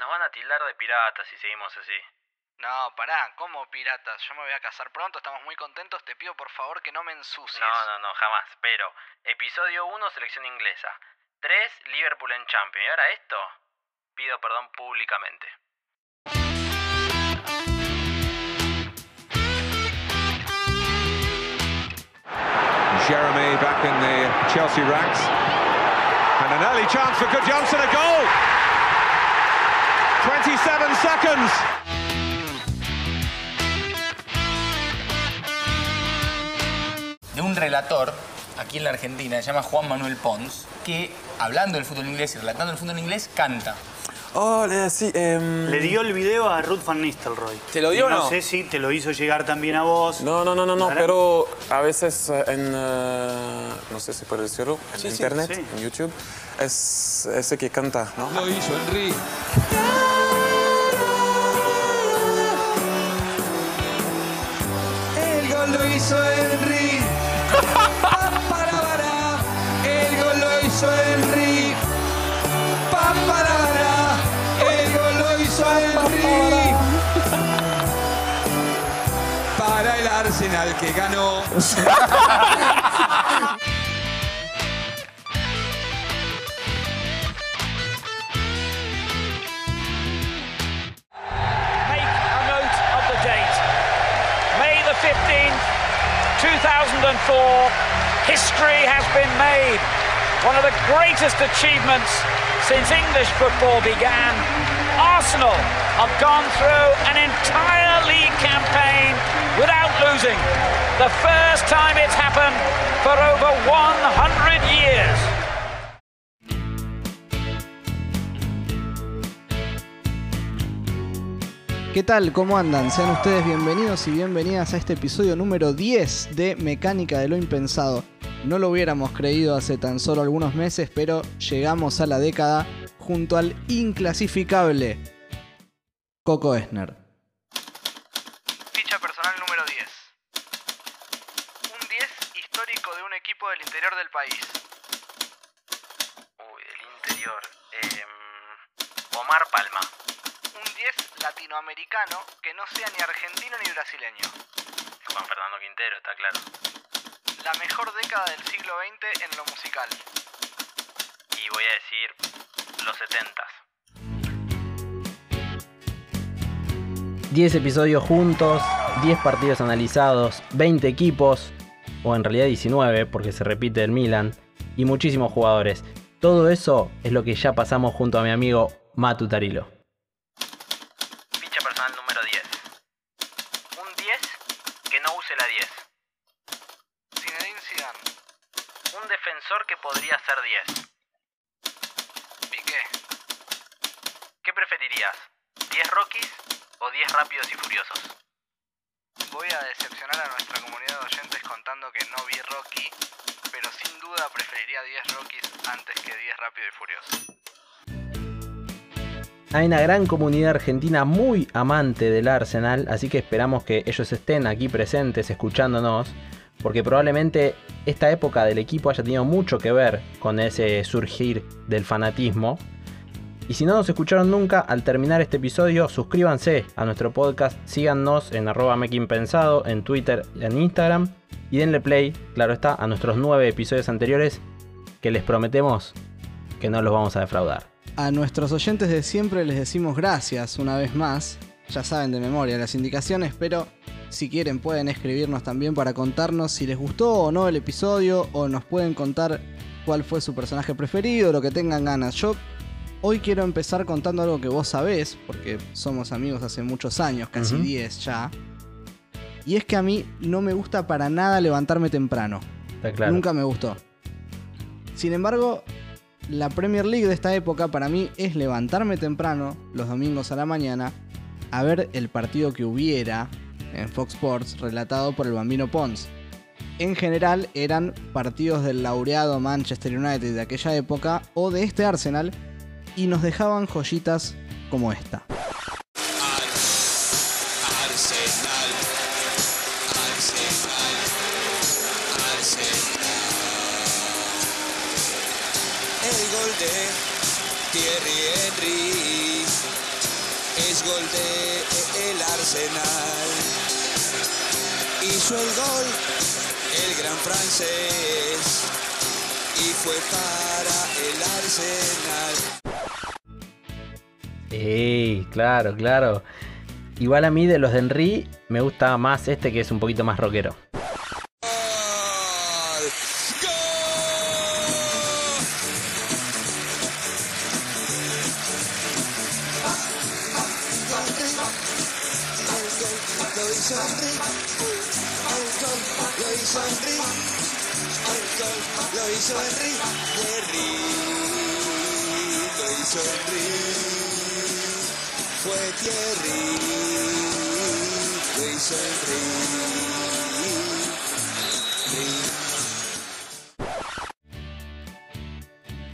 Nos van a tildar de piratas si seguimos así. No, pará, ¿cómo piratas? Yo me voy a casar pronto, estamos muy contentos, te pido por favor que no me ensucies. No, no, no, jamás. Pero, episodio 1, selección inglesa. 3, Liverpool en Champions. Y ahora esto, pido perdón públicamente. Jeremy back in the Chelsea ranks. And an early chance for Good Johnson, a goal! 27 seconds. de un relator aquí en la Argentina, se llama Juan Manuel Pons, que hablando del fútbol inglés y relatando el fútbol inglés, canta. Oh, eh, sí, em, Le dio el video a Ruth Van Nistelrooy. ¿Te lo dio o no? no? sé si te lo hizo llegar también a vos. No, no, no, no, no, pero a veces eh, en, eh, no sé si puedo decirlo, en Sí, internet, sí. en YouTube, es ese que canta, ¿no? Lo hizo Henry. The 15th, 2004. History has been made. One of the greatest achievements since English football began. Arsenal have gone through an entire league campaign without losing. The first time it's happened for over 100 years. ¿Qué tal? ¿Cómo andan? Sean ustedes bienvenidos y bienvenidas a este episodio número 10 de Mecánica de lo Impensado. No lo hubiéramos creído hace tan solo algunos meses, pero llegamos a la década junto al inclasificable Coco Esner. Ficha personal número 10. Un 10 histórico de un equipo del interior del país. Uy, del interior. Em, Omar Palma. Un 10 latinoamericano que no sea ni argentino ni brasileño. Juan Fernando Quintero, está claro. La mejor década del siglo XX en lo musical. Y voy a decir los 70s. 10 episodios juntos, 10 partidos analizados, 20 equipos, o en realidad 19 porque se repite el Milan, y muchísimos jugadores. Todo eso es lo que ya pasamos junto a mi amigo Matu Tarilo. Ficha personal número 10. Un 10 que no use la 10. Zinedine Zidane. Un defensor que podría ser 10. Piqué. ¿Qué preferirías? ¿10 Rockies o 10 Rápidos y Furiosos? Voy a decepcionar a nuestra comunidad de oyentes contando que no vi Rocky, pero sin duda preferiría 10 Rockies antes que 10 Rápido y Furioso. Hay una gran comunidad argentina muy amante del Arsenal, así que esperamos que ellos estén aquí presentes escuchándonos, porque probablemente esta época del equipo haya tenido mucho que ver con ese surgir del fanatismo. Y si no nos escucharon nunca, al terminar este episodio, suscríbanse a nuestro podcast, síganos en arroba Pensado, en Twitter y en Instagram, y denle play, claro está, a nuestros nueve episodios anteriores, que les prometemos que no los vamos a defraudar. A nuestros oyentes de siempre les decimos gracias una vez más. Ya saben de memoria las indicaciones, pero si quieren pueden escribirnos también para contarnos si les gustó o no el episodio o nos pueden contar cuál fue su personaje preferido, lo que tengan ganas. Yo hoy quiero empezar contando algo que vos sabés, porque somos amigos hace muchos años, casi Ujú. 10 ya. Y es que a mí no me gusta para nada levantarme temprano. Está claro. Nunca me gustó. Sin embargo, la Premier League de esta época para mí es levantarme temprano, los domingos a la mañana, a ver el partido que hubiera en Fox Sports relatado por el Bambino Pons. En general eran partidos del laureado Manchester United de aquella época o de este Arsenal y nos dejaban joyitas como esta. Thierry Henry. es gol de el Arsenal. Hizo el gol el gran francés y fue para el Arsenal. ¡Ey! Claro, claro. Igual a mí de los de Henry me gusta más este que es un poquito más rockero.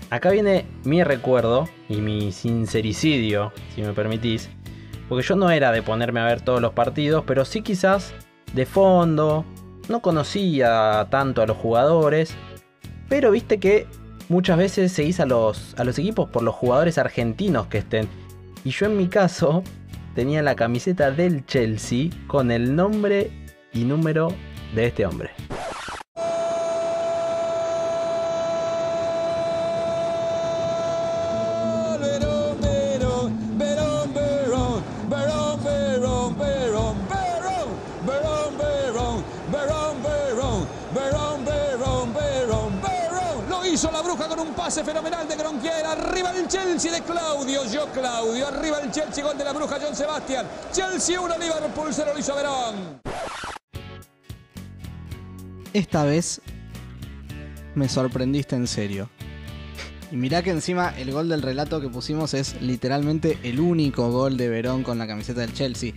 Acá viene mi recuerdo y mi sincericidio, si me permitís. Porque yo no era de ponerme a ver todos los partidos, pero sí quizás de fondo. No conocía tanto a los jugadores. Pero viste que muchas veces seguís a los, a los equipos por los jugadores argentinos que estén. Y yo en mi caso tenía la camiseta del Chelsea con el nombre y número de este hombre. La bruja con un pase fenomenal de Gronquier. Arriba el Chelsea de Claudio. Yo Claudio. Arriba el Chelsea, gol de la bruja John Sebastián. Chelsea 1, Liverpool 0, lo hizo Verón. Esta vez me sorprendiste en serio. Y mirá que encima el gol del relato que pusimos es literalmente el único gol de Verón con la camiseta del Chelsea.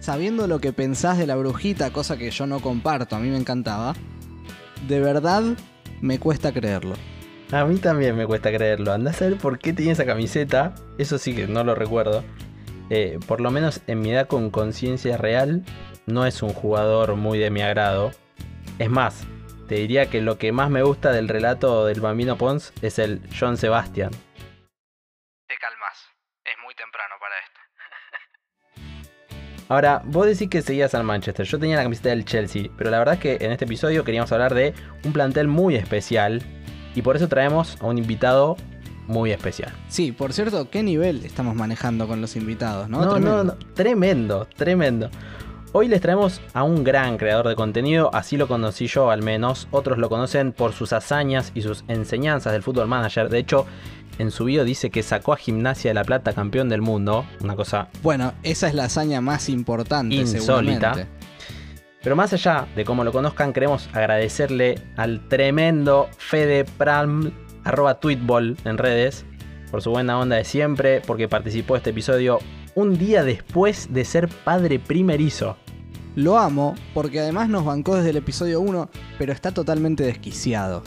Sabiendo lo que pensás de la brujita, cosa que yo no comparto, a mí me encantaba, de verdad me cuesta creerlo. A mí también me cuesta creerlo. Andá a saber por qué tenía esa camiseta. Eso sí que no lo recuerdo. Eh, por lo menos en mi edad con conciencia real, no es un jugador muy de mi agrado. Es más, te diría que lo que más me gusta del relato del Bambino Pons es el John Sebastian. Te calmas. Es muy temprano para esto. Ahora, vos decís que seguías al Manchester. Yo tenía la camiseta del Chelsea, pero la verdad es que en este episodio queríamos hablar de un plantel muy especial y por eso traemos a un invitado muy especial. Sí, por cierto, ¿qué nivel estamos manejando con los invitados? No, No, Tremendo. no, no, tremendo, tremendo. Hoy les traemos a un gran creador de contenido, así lo conocí yo al menos. Otros lo conocen por sus hazañas y sus enseñanzas del fútbol manager. De hecho, en su video dice que sacó a Gimnasia de la Plata campeón del mundo. Una cosa Bueno, esa es la hazaña más importante, Insólita. seguramente. Pero más allá de cómo lo conozcan, queremos agradecerle al tremendo Fede Pram, arroba tweetball en redes, por su buena onda de siempre, porque participó de este episodio un día después de ser padre primerizo. Lo amo porque además nos bancó desde el episodio 1, pero está totalmente desquiciado.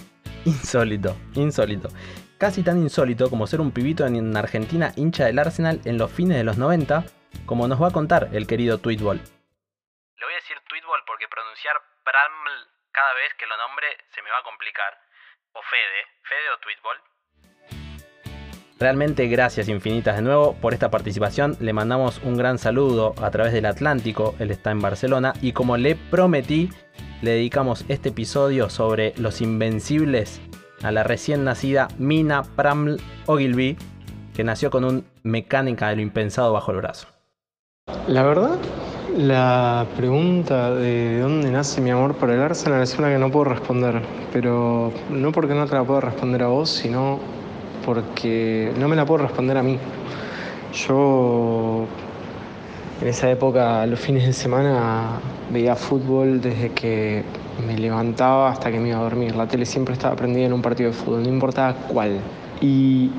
Insólito, insólito. Casi tan insólito como ser un pibito en Argentina hincha del Arsenal en los fines de los 90, como nos va a contar el querido Tweetball. Le voy a decir pronunciar Praml cada vez que lo nombre se me va a complicar. O Fede. Fede o Tweetball. Realmente gracias infinitas de nuevo por esta participación. Le mandamos un gran saludo a través del Atlántico. Él está en Barcelona. Y como le prometí, le dedicamos este episodio sobre los invencibles a la recién nacida Mina Praml Ogilvy, que nació con un mecánica de lo impensado bajo el brazo. La verdad, la pregunta de dónde nace mi amor por el Arsenal es una que no puedo responder, pero no porque no te la puedo responder a vos, sino porque no me la puedo responder a mí. Yo en esa época, los fines de semana, veía fútbol desde que me levantaba hasta que me iba a dormir. La tele siempre estaba prendida en un partido de fútbol, no importaba cuál. Y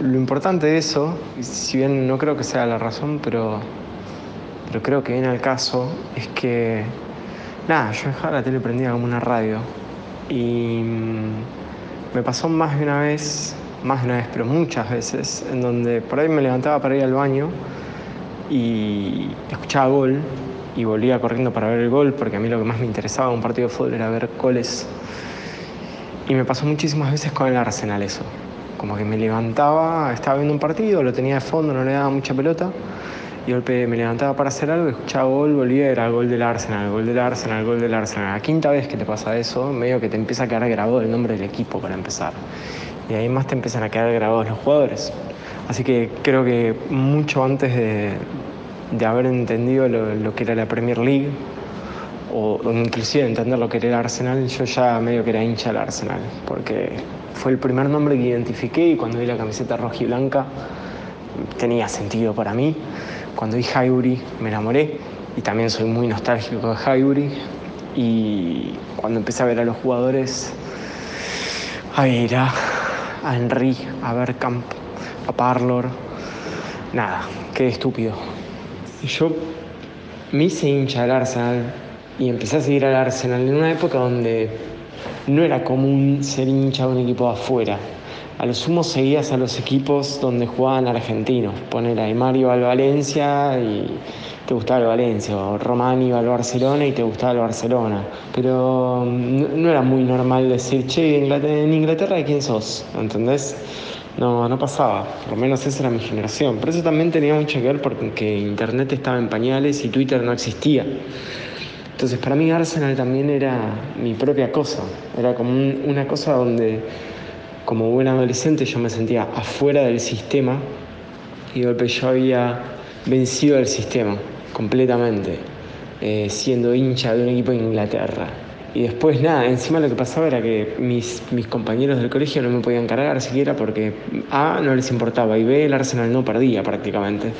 lo importante de eso, si bien no creo que sea la razón, pero pero creo que viene al caso, es que, nada, yo dejaba la tele prendida como una radio. Y mm, me pasó más de una vez, más de una vez, pero muchas veces, en donde por ahí me levantaba para ir al baño y escuchaba gol y volvía corriendo para ver el gol, porque a mí lo que más me interesaba en un partido de fútbol era ver goles. Y me pasó muchísimas veces con el Arsenal eso. Como que me levantaba, estaba viendo un partido, lo tenía de fondo, no le daba mucha pelota Y golpe me levantaba para hacer algo, escuchaba gol, volvía, era gol del Arsenal, gol del Arsenal, gol del Arsenal. La quinta vez que te pasa eso, medio que te empieza a quedar grabado el nombre del equipo para empezar. Y ahí más te empiezan a quedar grabados los jugadores. Así que creo que mucho antes de, de haber entendido lo, que era la Premier League, o, o inclusive entender lo que era el Arsenal, yo ya medio que era hincha del Arsenal, porque fue el primer nombre que identifiqué y cuando vi la camiseta roja y blanca tenía sentido para mí. Cuando vi Highbury me enamoré y también soy muy nostálgico de Highbury. Y cuando empecé a ver a los jugadores, a Vera, a Henry, a Bergkamp, a Parlor, nada, qué estúpido. Y yo me hice hincha del Arsenal y empecé a seguir al Arsenal en una época donde no era común ser hincha de un equipo de afuera. A lo sumo seguías a los equipos donde jugaban argentinos. Poner a Mario al Valencia y te gustaba el Valencia, o Romani iba al Barcelona y te gustaba el Barcelona. Pero no, no era muy normal decir, che, en Inglaterra, ¿de quién sos? ¿Entendés? No, no pasaba, por lo menos esa era mi generación. Pero eso también tenía mucho que ver porque Internet estaba en pañales y Twitter no existía. Entonces para mí Arsenal también era mi propia cosa, era como un, una cosa donde como buen adolescente yo me sentía afuera del sistema y de golpe yo había vencido el sistema completamente, eh, siendo hincha de un equipo de Inglaterra. Y después nada, encima lo que pasaba era que mis compañeros del colegio no me podían cargar siquiera porque A no les importaba y B el Arsenal no perdía prácticamente,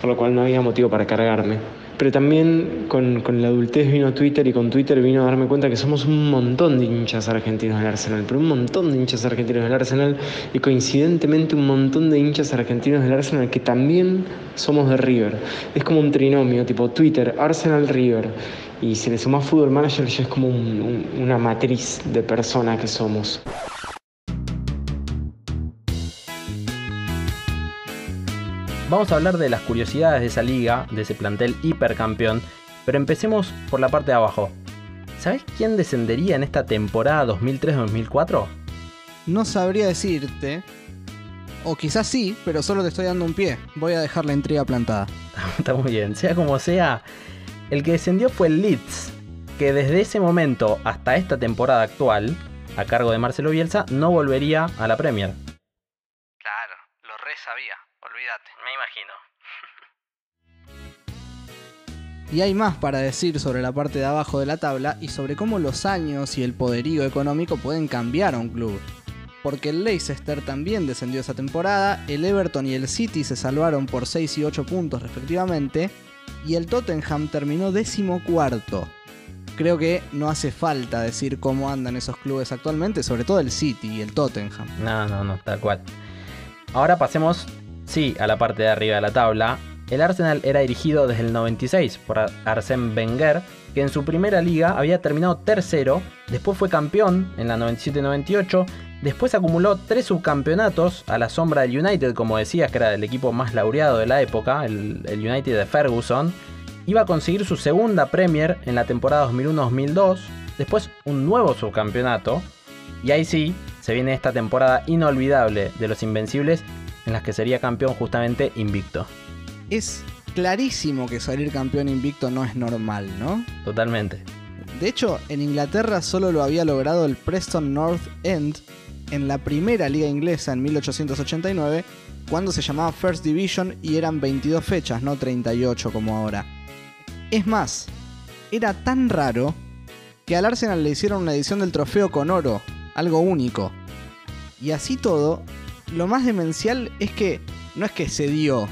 por lo cual no había motivo para cargarme. Pero también con, con, la adultez vino Twitter y con Twitter vino a darme cuenta que somos un montón de hinchas argentinos del Arsenal, pero un montón de hinchas argentinos del Arsenal y coincidentemente un montón de hinchas argentinos del Arsenal que también somos de River. Es como un trinomio, tipo Twitter, Arsenal, River. Y si le sumás Fútbol Manager ya es como un, un, una matriz de persona que somos. Vamos a hablar de las curiosidades de esa liga, de ese plantel hipercampeón, pero empecemos por la parte de abajo. ¿Sabes quién descendería en esta temporada 2003-2004? No sabría decirte. O quizás sí, pero solo te estoy dando un pie. Voy a dejar la intriga plantada. Está muy bien. Sea como sea, el que descendió fue el Leeds, que desde ese momento hasta esta temporada actual, a cargo de Marcelo Bielsa, no volvería a la Premier. Y hay más para decir sobre la parte de abajo de la tabla y sobre cómo los años y el poderío económico pueden cambiar a un club. Porque el Leicester también descendió esa temporada, el Everton y el City se salvaron por 6 y 8 puntos respectivamente, y el Tottenham terminó décimo cuarto. Creo que no hace falta decir cómo andan esos clubes actualmente, sobre todo el City y el Tottenham. No, no, no, tal cual. Ahora pasemos Sí, a la parte de arriba de la tabla, el Arsenal era dirigido desde el 96 por Arsène Wenger, que en su primera liga había terminado tercero, después fue campeón en la 97-98, después acumuló tres subcampeonatos a la sombra del United, como decías, que era el equipo más laureado de la época, el, United de Ferguson, iba a conseguir su segunda Premier en la temporada 2001-2002, después un nuevo subcampeonato, y ahí sí, se viene esta temporada inolvidable de los Invencibles en las que sería campeón justamente invicto. Es clarísimo que salir campeón invicto no es normal, ¿no? Totalmente. De hecho, en Inglaterra solo lo había logrado el Preston North End en la primera liga inglesa en 1889, cuando se llamaba First Division y eran 22 fechas, no 38 como ahora. Es más, era tan raro que al Arsenal le hicieron una edición del trofeo con oro, algo único. Y así todo, lo más demencial es que no es que se dio,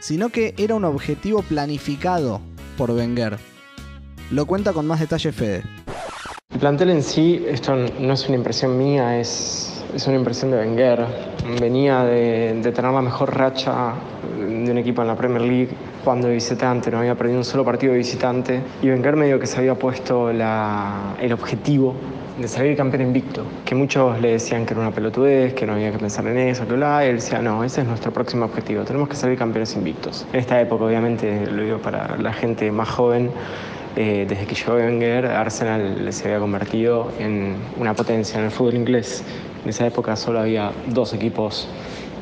sino que era un objetivo planificado por Wenger. Lo cuenta con más detalle Fede. El plantel en sí, esto no es una impresión mía, es, es una impresión de Wenger. Venía de, tener la mejor racha de un equipo en la Premier League jugando de visitante, no había perdido un solo partido de visitante. Y Wenger medio que se había puesto el objetivo de salir campeón invicto, que muchos le decían que era una pelotudez, que no había que pensar en eso, que bla, y él decía, no, ese es nuestro próximo objetivo, tenemos que salir campeones invictos. En esta época, obviamente, lo digo para la gente más joven, eh, desde que llegó Wenger, Arsenal se había convertido en una potencia en el fútbol inglés. En esa época solo había dos equipos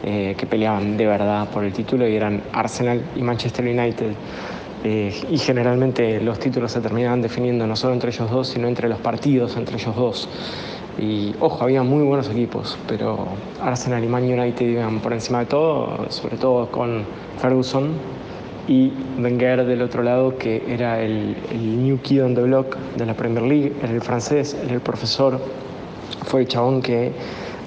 eh, que peleaban de verdad por el título y eran Arsenal y Manchester United. Eh, y generalmente los títulos se terminaban definiendo no solo entre ellos dos, sino entre los partidos entre ellos dos. Y ojo, había muy buenos equipos, pero Arsenal y Man United iban por encima de todo, sobre todo con Ferguson y Wenger del otro lado, que era el, el New Kid on the Block de la Premier League, era el francés, era el profesor, fue el chabón que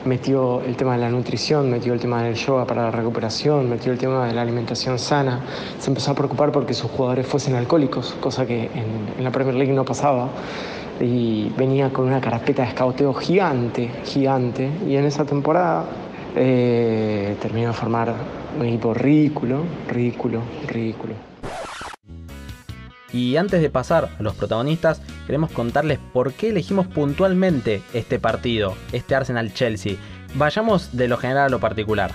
metió el tema de la nutrición, metió el tema del yoga para la recuperación, metió el tema de la alimentación sana, se empezó a preocupar porque sus jugadores fuesen alcohólicos, cosa que en, la Premier League no pasaba. Y venía con una carpeta de escauteo gigante, gigante, y en esa temporada eh, terminó de formar un equipo ridículo, ridículo, ridículo. Y antes de pasar a los protagonistas, queremos contarles por qué elegimos puntualmente este partido, este Arsenal-Chelsea. Vayamos de lo general a lo particular.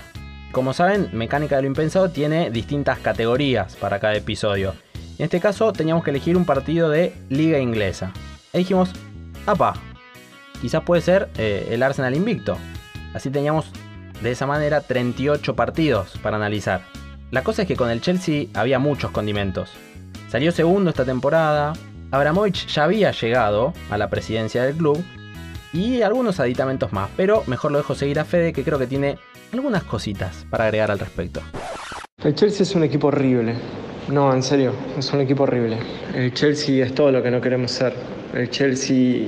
Como saben, Mecánica de lo Impensado tiene distintas categorías para cada episodio. En este caso teníamos que elegir un partido de Liga Inglesa. Y dijimos, apa, quizás puede ser eh, el Arsenal invicto. Así teníamos de esa manera 38 partidos para analizar. La cosa es que con el Chelsea había muchos condimentos. Salió segundo esta temporada, Abramovich ya había llegado a la presidencia del club y algunos aditamentos más, pero mejor lo dejo seguir a Fede que creo que tiene algunas cositas para agregar al respecto. El Chelsea es un equipo horrible. No, en serio, es un equipo horrible. El Chelsea es todo lo que no queremos ser. El Chelsea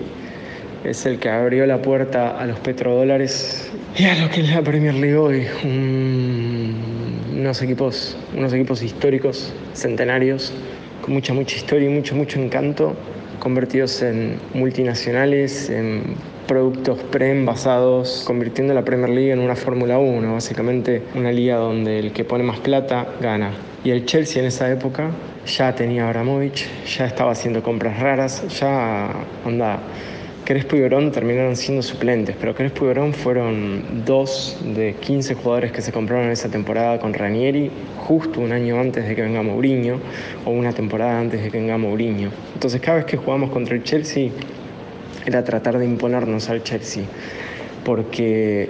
es el que abrió la puerta a los petrodólares y a lo que es la Premier League hoy. Un- unos, equipos, unos equipos históricos, centenarios, con mucha, mucha historia y mucho, mucho encanto, convertidos en multinacionales, en productos pre-envasados, convirtiendo la Premier League en una Fórmula 1, básicamente una liga donde el que pone más plata gana. Y el Chelsea en esa época ya tenía Abramovich, ya estaba haciendo compras raras, ya onda. Crespo y Verón terminaron siendo suplentes, pero Crespo y Verón fueron dos de 15 jugadores que se compraron en esa temporada con Ranieri, justo un año antes de que venga Mourinho, o una temporada antes de que venga Mourinho. Entonces cada vez que jugamos contra el Chelsea era tratar de imponernos al Chelsea, porque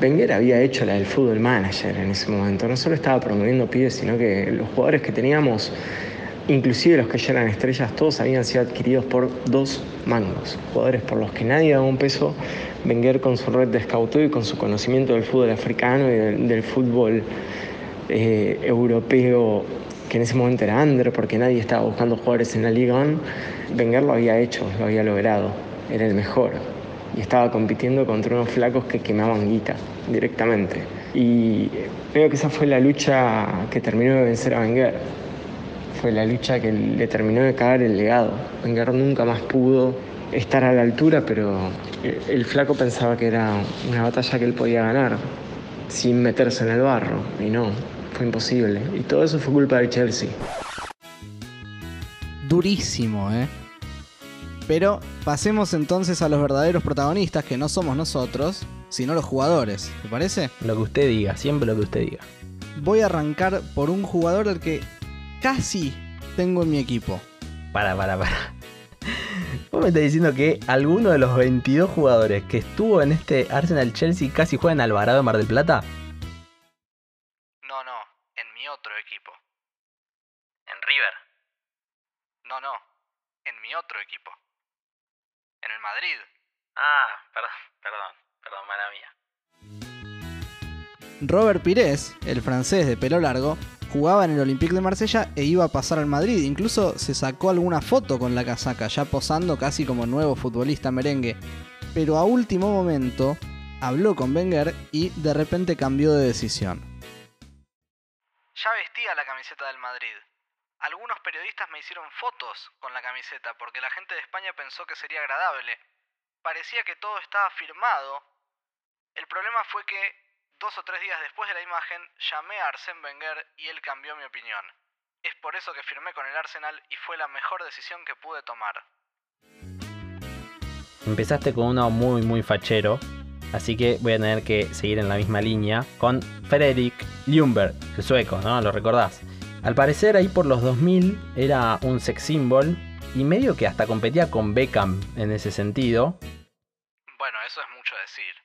Wenger había hecho la del fútbol manager en ese momento, no solo estaba promoviendo pibes, sino que los jugadores que teníamos Inclusive los que ya eran estrellas, todos habían sido adquiridos por dos mangos. Jugadores por los que nadie daba un peso. Wenger con su red de scouteo y con su conocimiento del fútbol africano y del, del fútbol eh, europeo, que en ese momento era under, porque nadie estaba buscando jugadores en la Liga One. Wenger lo había hecho, lo había logrado. Era el mejor. Y estaba compitiendo contra unos flacos que quemaban guita directamente. Y creo que esa fue la lucha que terminó de vencer a Wenger fue la lucha que le terminó de cagar el legado. Wenger nunca más pudo estar a la altura, pero el, el flaco pensaba que era una batalla que él podía ganar sin meterse en el barro, y no, fue imposible. Y todo eso fue culpa del Chelsea. Durísimo, ¿eh? Pero pasemos entonces a los verdaderos protagonistas, que no somos nosotros, sino los jugadores. ¿Te parece? Lo que usted diga, siempre lo que usted diga. Voy a arrancar por un jugador al que casi tengo en mi equipo. Para, para, para. ¿Vos me estás diciendo que alguno de los 22 jugadores que estuvo en este Arsenal Chelsea casi juega en Alvarado en Mar del Plata? No, no, en mi otro equipo. En River. No, no, en mi otro equipo. En el Madrid. Ah, perdón, perdón, perdón, mala mía. Robert Pires, el francés de pelo largo, jugaba en el Olympique de Marsella e iba a pasar al Madrid. Incluso se sacó alguna foto con la casaca, ya posando casi como nuevo futbolista merengue. Pero a último momento habló con Wenger y de repente cambió de decisión. Ya vestía la camiseta del Madrid. Algunos periodistas me hicieron fotos con la camiseta porque la gente de España pensó que sería agradable. Parecía que todo estaba firmado. El problema fue que dos o tres días después de la imagen llamé a Arsène Wenger y él cambió mi opinión. Es por eso que firmé con el Arsenal y fue la mejor decisión que pude tomar. Empezaste con uno muy muy fachero, así que voy a tener que seguir en la misma línea con Fredrik Ljungberg, el sueco, ¿no? Lo recordás. Al parecer ahí por los 2000 era un sex symbol y medio que hasta competía con Beckham en ese sentido. Bueno, eso es mucho decir.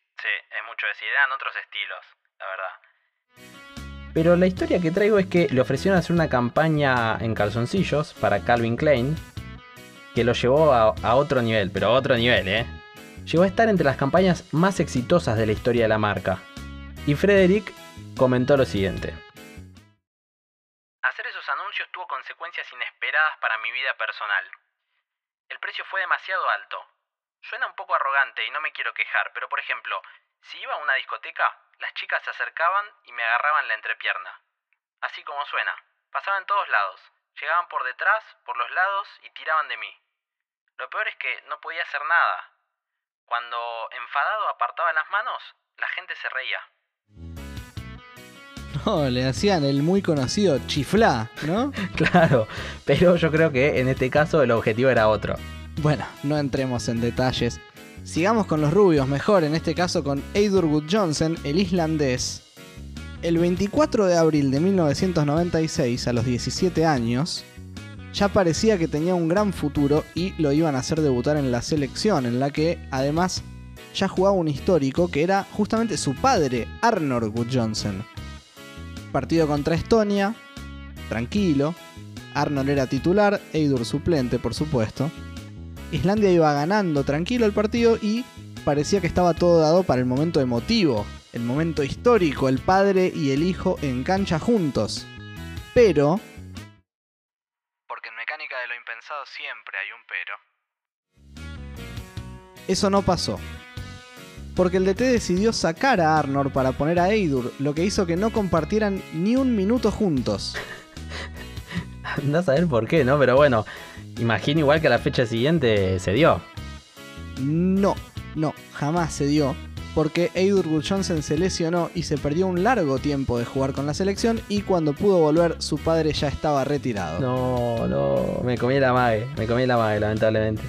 Mucho eran otros estilos, la verdad. Pero la historia que traigo es que le ofrecieron hacer una campaña en calzoncillos para Calvin Klein, que lo llevó a, a otro nivel, pero a otro nivel, ¿eh? Llegó a estar entre las campañas más exitosas de la historia de la marca. Y Frederick comentó lo siguiente. Hacer esos anuncios tuvo consecuencias inesperadas para mi vida personal. El precio fue demasiado alto. Suena un poco arrogante y no me quiero quejar, pero por ejemplo, si iba a una discoteca, las chicas se acercaban y me agarraban la entrepierna. Así como suena. Pasaban en todos lados. Llegaban por detrás, por los lados y tiraban de mí. Lo peor es que no podía hacer nada. Cuando enfadado apartaba las manos, la gente se reía. No, le hacían el muy conocido chiflá, ¿no? Claro, pero yo creo que en este caso el objetivo era otro. Bueno, no entremos en detalles. Sigamos con los rubios, mejor en este caso con Eidur Wood Johnson, el islandés. El 24 de abril de 1996, a los 17 años, ya parecía que tenía un gran futuro y lo iban a hacer debutar en la selección, en la que además ya jugaba un histórico que era justamente su padre, Wood Johnson. Partido contra Estonia, tranquilo. Arnold era titular, Eidur suplente, por supuesto. Islandia iba ganando tranquilo el partido y parecía que estaba todo dado para el momento emotivo, el momento histórico, el padre y el hijo en cancha juntos. Pero... Porque en mecánica de lo impensado siempre hay un pero. Eso no pasó. Porque el DT decidió sacar a Arnold para poner a Eidur, lo que hizo que no compartieran ni un minuto juntos. Andás a ver por qué, ¿no? Pero bueno, imagino igual que a la fecha siguiente se dio. No, no, jamás se dio. Porque Eidur Johnson se lesionó y se perdió un largo tiempo de jugar con la selección y cuando pudo volver su padre ya estaba retirado. No, no, me comí la mague, me comí la mague, lamentablemente.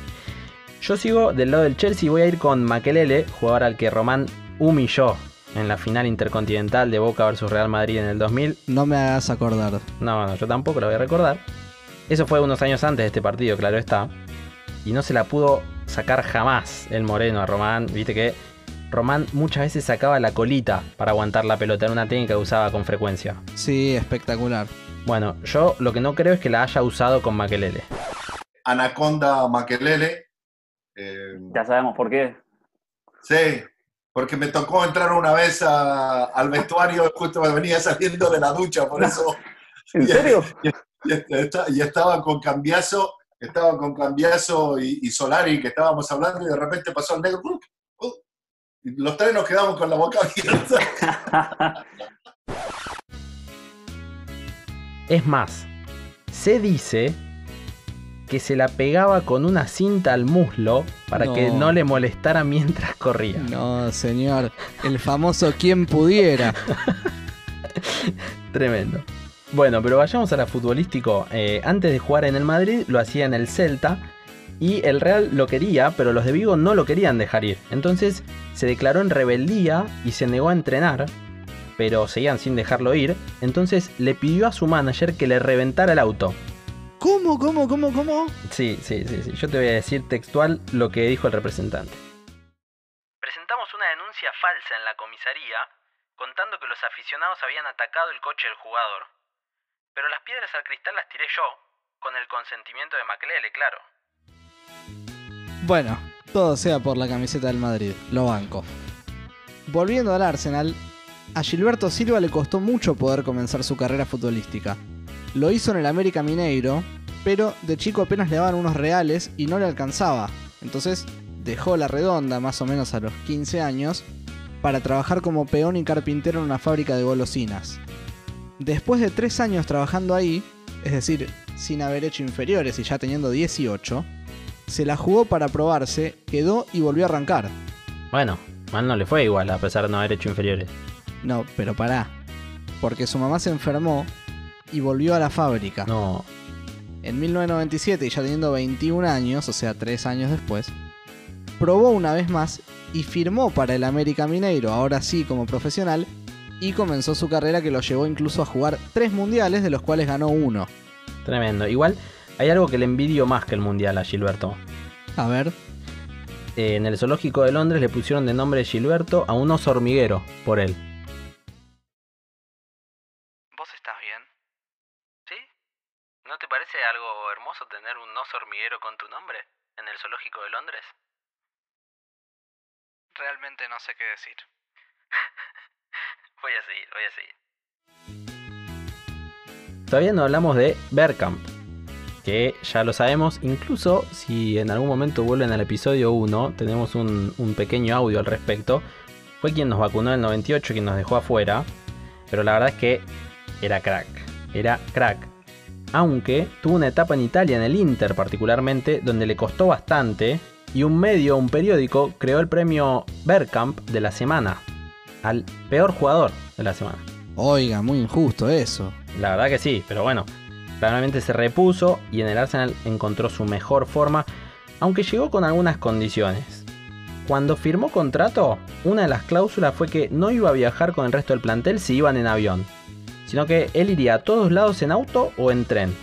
Yo sigo del lado del Chelsea y voy a ir con Makelele, jugador al que Román humilló en la final intercontinental de Boca vs Real Madrid en el 2000. No me hagas acordar. No, no, yo tampoco lo voy a recordar. Eso fue unos años antes de este partido, claro está. Y no se la pudo sacar jamás el Moreno a Román. Viste que Román muchas veces sacaba la colita para aguantar la pelota. Era una técnica que usaba con frecuencia. Sí, espectacular. Bueno, yo lo que no creo es que la haya usado con Makelele. Anaconda Makelele. Eh, Ya sabemos por qué. sí, porque me tocó entrar una vez a- al vestuario, justo me venía saliendo de la ducha, por eso. ¿En serio? Y, y esta- y estaba con Cambiazo, estaba con Cambiazo y, y Solari, que estábamos hablando, y de repente pasó el negro. Y los tres nos quedamos con la boca abierta. Es más, se dice que se la pegaba con una cinta al muslo para No. que no le molestara mientras corría. No, señor. El famoso quien pudiera. Tremendo. Bueno, pero vayamos a la futbolístico. Eh, antes de jugar en el Madrid, lo hacía en el Celta. Y el Real lo quería, pero los de Vigo no lo querían dejar ir. Entonces se declaró en rebeldía y se negó a entrenar. Pero seguían sin dejarlo ir. Entonces le pidió a su manager que le reventara el auto. ¿Cómo, cómo, cómo, cómo? Sí, sí, sí, sí. Yo te voy a decir textual lo que dijo el representante. Presentamos una denuncia falsa en la comisaría contando que los aficionados habían atacado el coche del jugador. Pero las piedras al cristal las tiré yo, con el consentimiento de Maclele, claro. Bueno, todo sea por la camiseta del Madrid, lo banco. Volviendo al Arsenal, a Gilberto Silva le costó mucho poder comenzar su carrera futbolística. Lo hizo en el América Mineiro, pero de chico apenas le daban unos reales y no le alcanzaba. Entonces dejó la redonda más o menos a los 15 años para trabajar como peón y carpintero en una fábrica de golosinas. Después de 3 años trabajando ahí, es decir, sin haber hecho inferiores y ya teniendo 18, se la jugó para probarse, quedó y volvió a arrancar. Bueno, mal no le fue igual, a pesar de no haber hecho inferiores. No, pero pará. Porque su mamá se enfermó y volvió a la fábrica. No. En 1997, y ya teniendo 21 años, o sea, 3 años después, probó una vez más y firmó para el América Mineiro, ahora sí como profesional, y comenzó su carrera que lo llevó incluso a jugar 3 mundiales, de los cuales ganó uno. Tremendo. Igual hay algo que le envidio más que el mundial a Gilberto. A ver. Eh, en el zoológico de Londres le pusieron de nombre Gilberto a un oso hormiguero por él. ¿No te parece algo hermoso tener un oso hormiguero con tu nombre en el zoológico de Londres? Realmente no sé qué decir. Voy a voy. Todavía no hablamos de Bergkamp, que ya lo sabemos, incluso si en algún momento vuelven al episodio 1, tenemos un, un pequeño audio al respecto. Fue quien nos vacunó en el 98, quien nos dejó afuera, pero la verdad es que era crack, era crack. Aunque tuvo una etapa en Italia, en el Inter particularmente, donde le costó bastante, y un medio, un periódico, creó el premio Bergkamp de la semana, al peor jugador de la semana. Oiga, muy injusto eso. La verdad que sí, pero bueno, claramente se repuso y en el Arsenal encontró su mejor forma, aunque llegó con algunas condiciones. Cuando firmó contrato, una de las cláusulas fue que no iba a viajar con el resto del plantel si iban en avión, sino que él iría a todos lados en auto o en tren.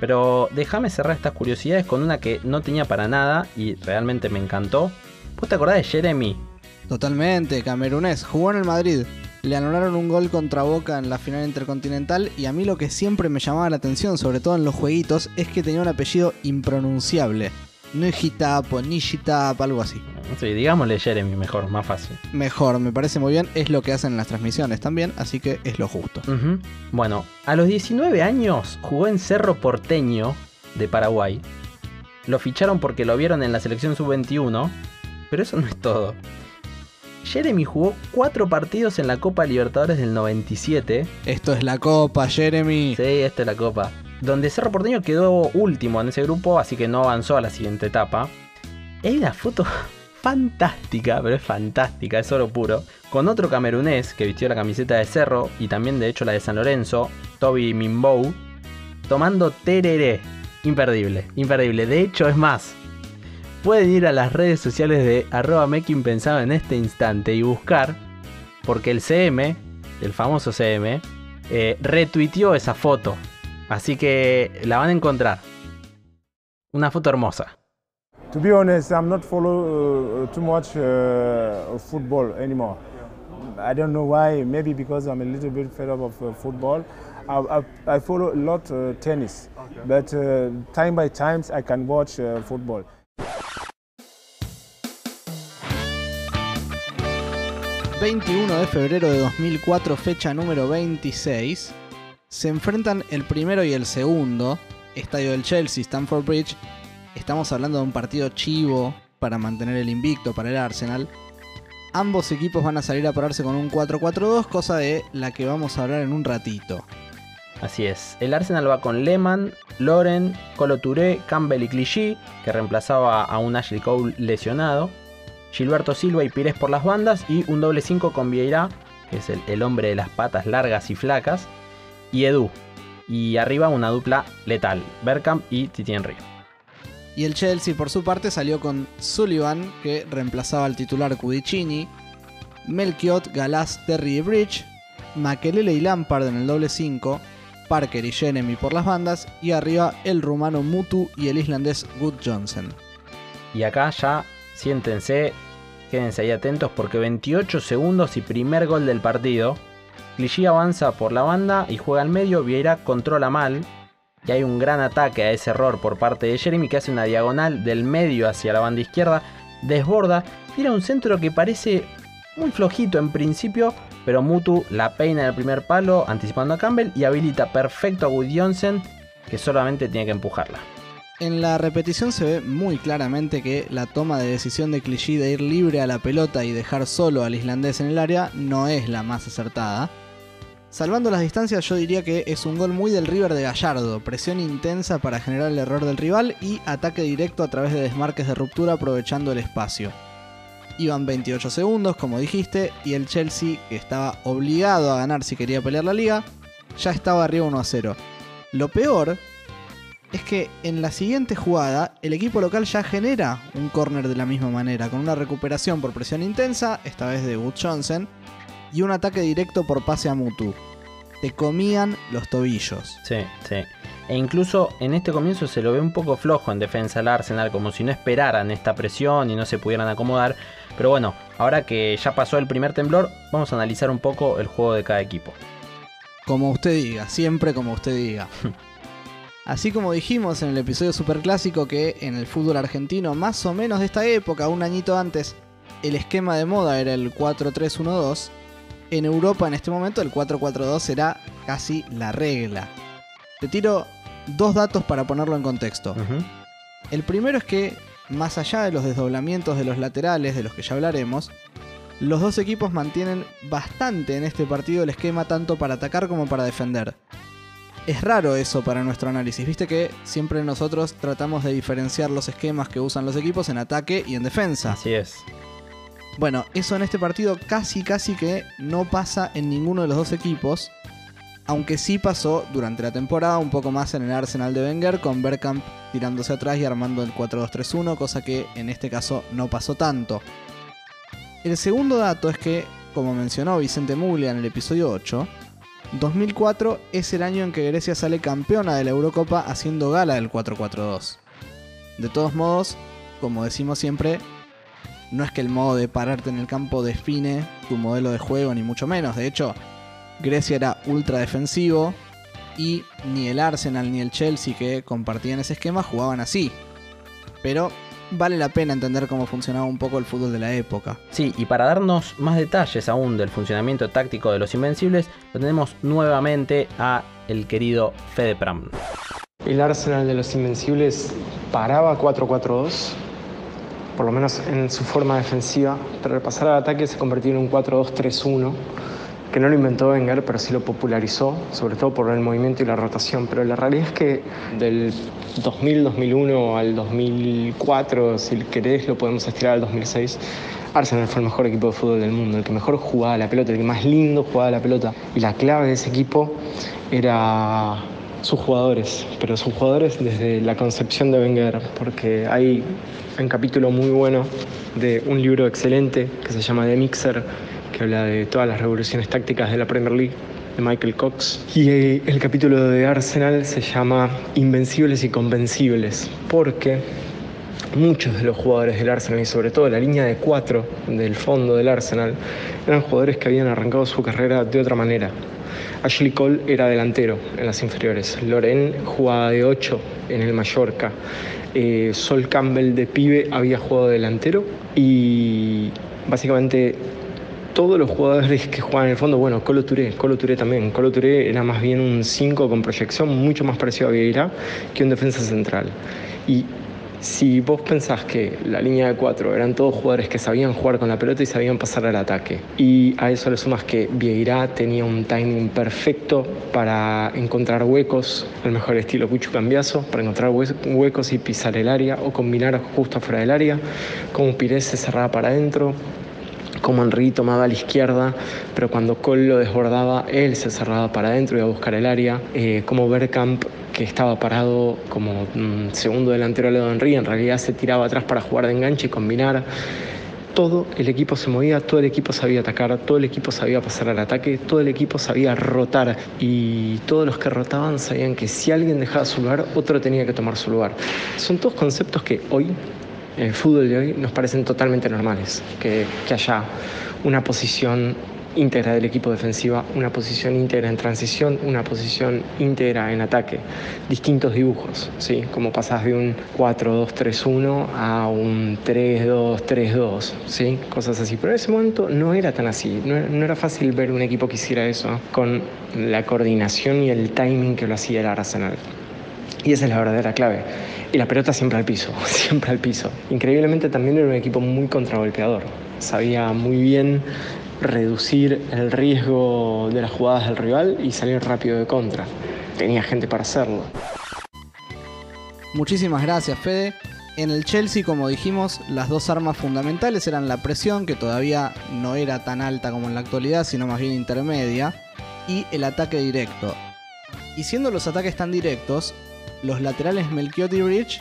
Pero déjame cerrar estas curiosidades con una que no tenía para nada y realmente me encantó. ¿Vos te acordás de Jeremy? Totalmente, camerunés. Jugó en el Madrid. Le anularon un gol contra Boca en la final intercontinental y a mí lo que siempre me llamaba la atención, sobre todo en los jueguitos, es que tenía un apellido impronunciable. Gitap o Nishitap, algo así. Sí, digámosle Jeremy mejor, más fácil. Mejor, me parece muy bien, es lo que hacen en las transmisiones también, así que es lo justo. Bueno, a los 19 años jugó en Cerro Porteño de Paraguay. Lo ficharon porque lo vieron en la selección sub-21, pero eso no es todo. Jeremy jugó 4 partidos en la Copa Libertadores del 97. Esto es la Copa, Jeremy. Sí, esta es la Copa. Donde Cerro Porteño quedó último en ese grupo, así que no avanzó a la siguiente etapa. Hay una foto fantástica, pero es fantástica, es oro puro, con otro camerunés que vistió la camiseta de Cerro y también de hecho la de San Lorenzo, Toby Mimbou, tomando tereré. Imperdible, imperdible. De hecho, es más, pueden ir a las redes sociales de arroba making pensado en este instante y buscar, porque el CM, el famoso CM, eh, retuiteó esa foto. Así que la van a encontrar. Una foto hermosa. To be honest, I'm not follow uh, too much uh, football anymore. I don't know why. Maybe because I'm a little bit fed up of uh, football. I, I, I follow a lot uh, tennis, but uh, time by times I can watch uh, football. 21 de febrero de 2004, fecha número 26, se enfrentan el primero y el segundo, estadio del Chelsea, Stamford Bridge. Estamos hablando de un partido chivo para mantener el invicto para el Arsenal. Ambos equipos van a salir a pararse con un 4-4-2, cosa de la que vamos a hablar en un ratito. Así es, el Arsenal va con Lehmann, Loren, Colo Touré, Campbell y Clichy, que reemplazaba a un Ashley Cole lesionado. Gilberto Silva y Pires por las bandas y un doble 5 con Vieira, que es el, el hombre de las patas largas y flacas, y Edu. Y arriba una dupla letal, Bergkamp y Titi Henry. Y el Chelsea por su parte salió con Sullivan, que reemplazaba al titular Cudicini, Melchiot, Galás, Terry y Bridge, Makelele y Lampard en el doble 5, Parker y Jeremy por las bandas, y arriba el rumano Mutu y el islandés Good Johnson. Y acá ya siéntense, quédense ahí atentos porque 28 segundos y primer gol del partido. Clichy avanza por la banda y juega al medio, Vieira controla mal. Y hay un gran ataque a ese error por parte de Jeremy que hace una diagonal del medio hacia la banda izquierda, desborda, tira un centro que parece muy flojito en principio, pero Mutu la peina en el primer palo anticipando a Campbell y habilita perfecto a Wood Johnson que solamente tiene que empujarla. En la repetición se ve muy claramente que la toma de decisión de Clichy de ir libre a la pelota y dejar solo al islandés en el área no es la más acertada. Salvando las distancias yo diría que es un gol muy del River de Gallardo, presión intensa para generar el error del rival y ataque directo a través de desmarques de ruptura aprovechando el espacio. Iban 28 segundos, como dijiste, y el Chelsea, que estaba obligado a ganar si quería pelear la liga, ya estaba arriba 1 a 0. Lo peor es que en la siguiente jugada el equipo local ya genera un córner de la misma manera, con una recuperación por presión intensa, esta vez de Wood Johnson, y un ataque directo por pase a Mutu. Te comían los tobillos. Sí, sí. E incluso en este comienzo se lo ve un poco flojo en defensa al Arsenal, como si no esperaran esta presión y no se pudieran acomodar. Pero bueno, ahora que ya pasó el primer temblor, vamos a analizar un poco el juego de cada equipo. Como usted diga, siempre como usted diga. Así como dijimos en el episodio superclásico que en el fútbol argentino, más o menos de esta época, un añito antes, el esquema de moda era el 4-3-1-2, en Europa en este momento el 4-4-2 será casi la regla. Te tiro dos datos para ponerlo en contexto. El primero es que, más allá de los desdoblamientos de los laterales, de los que ya hablaremos, los dos equipos mantienen bastante en este partido el esquema tanto para atacar como para defender. Es raro eso para nuestro análisis, viste que siempre nosotros tratamos de diferenciar los esquemas que usan los equipos en ataque y en defensa. Así es. Bueno, eso en este partido casi casi que no pasa en ninguno de los dos equipos, aunque sí pasó durante la temporada un poco más en el Arsenal de Wenger con Bergkamp tirándose atrás y armando el 4-2-3-1, cosa que en este caso no pasó tanto. El segundo dato es que, como mencionó Vicente Muglia en el episodio 8, 2004 es el año en que Grecia sale campeona de la Eurocopa haciendo gala del 4-4-2. De todos modos, como decimos siempre, no es que el modo de pararte en el campo define tu modelo de juego, ni mucho menos. De hecho, Grecia era ultra defensivo y ni el Arsenal ni el Chelsea que compartían ese esquema jugaban así. Pero vale la pena entender cómo funcionaba un poco el fútbol de la época. Sí, y para darnos más detalles aún del funcionamiento táctico de los Invencibles, lo tenemos nuevamente a el querido Fede Pram. El Arsenal de los Invencibles paraba 4-4-2, por lo menos en su forma defensiva, pero al pasar al ataque se convirtió en un 4-2-3-1 que no lo inventó Wenger, pero sí lo popularizó, sobre todo por el movimiento y la rotación. Pero la realidad es que del 2000-2001 al 2004, si querés, lo podemos estirar al 2006, Arsenal fue el mejor equipo de fútbol del mundo, el que mejor jugaba la pelota, el que más lindo jugaba la pelota. Y la clave de ese equipo era sus jugadores, pero sus jugadores desde la concepción de Wenger, porque hay un capítulo muy bueno de un libro excelente que se llama The Mixer, que habla de todas las revoluciones tácticas de la Premier League de Michael Cox. Y eh, el capítulo de Arsenal se llama Invencibles y Convencibles, porque muchos de los jugadores del Arsenal y sobre todo la línea de cuatro del fondo del Arsenal eran jugadores que habían arrancado su carrera de otra manera. Ashley Cole era delantero en las inferiores, Loren jugaba de 8 en el Mallorca, eh, Sol Campbell de pibe había jugado delantero y básicamente todos los jugadores que juegan en el fondo, bueno, Colo Touré, Colo Touré también. Colo Touré era más bien un 5 con proyección, mucho más parecido a Vieira que un defensa central. Y si vos pensás que la línea de 4 eran todos jugadores que sabían jugar con la pelota y sabían pasar al ataque, y a eso le sumas que Vieira tenía un timing perfecto para encontrar huecos, el mejor estilo Cucho Cambiazo, para encontrar huecos y pisar el área o combinar justo afuera del área, como Pires se cerraba para adentro, como Henry tomaba a la izquierda, pero cuando Cole lo desbordaba, él se cerraba para adentro y iba a buscar el área, eh, como Bergkamp que estaba parado como segundo delantero al lado de Henry, en realidad se tiraba atrás para jugar de enganche y combinar. Todo el equipo se movía, todo el equipo sabía atacar, todo el equipo sabía pasar al ataque, todo el equipo sabía rotar y todos los que rotaban sabían que si alguien dejaba su lugar, otro tenía que tomar su lugar. Son todos conceptos que hoy el fútbol de hoy nos parecen totalmente normales, que, que, haya una posición íntegra del equipo defensiva, una posición íntegra en transición, una posición íntegra en ataque, distintos dibujos, ¿sí? como pasás de un 4-2-3-1 a un 3-2-3-2, ¿sí? cosas así. Pero en ese momento no era tan así, no, no era fácil ver un equipo que hiciera eso con la coordinación y el timing que lo hacía el Arsenal. Y esa es la verdadera clave. Y la pelota siempre al piso, siempre al piso. Increíblemente también era un equipo muy contragolpeador. Sabía muy bien reducir el riesgo de las jugadas del rival y salir rápido de contra. Tenía gente para hacerlo. Muchísimas gracias, Fede. En el Chelsea, como dijimos, las dos armas fundamentales eran la presión, que todavía no era tan alta como en la actualidad, sino más bien intermedia, y el ataque directo. Y siendo los ataques tan directos, los laterales Melchiot y Rich,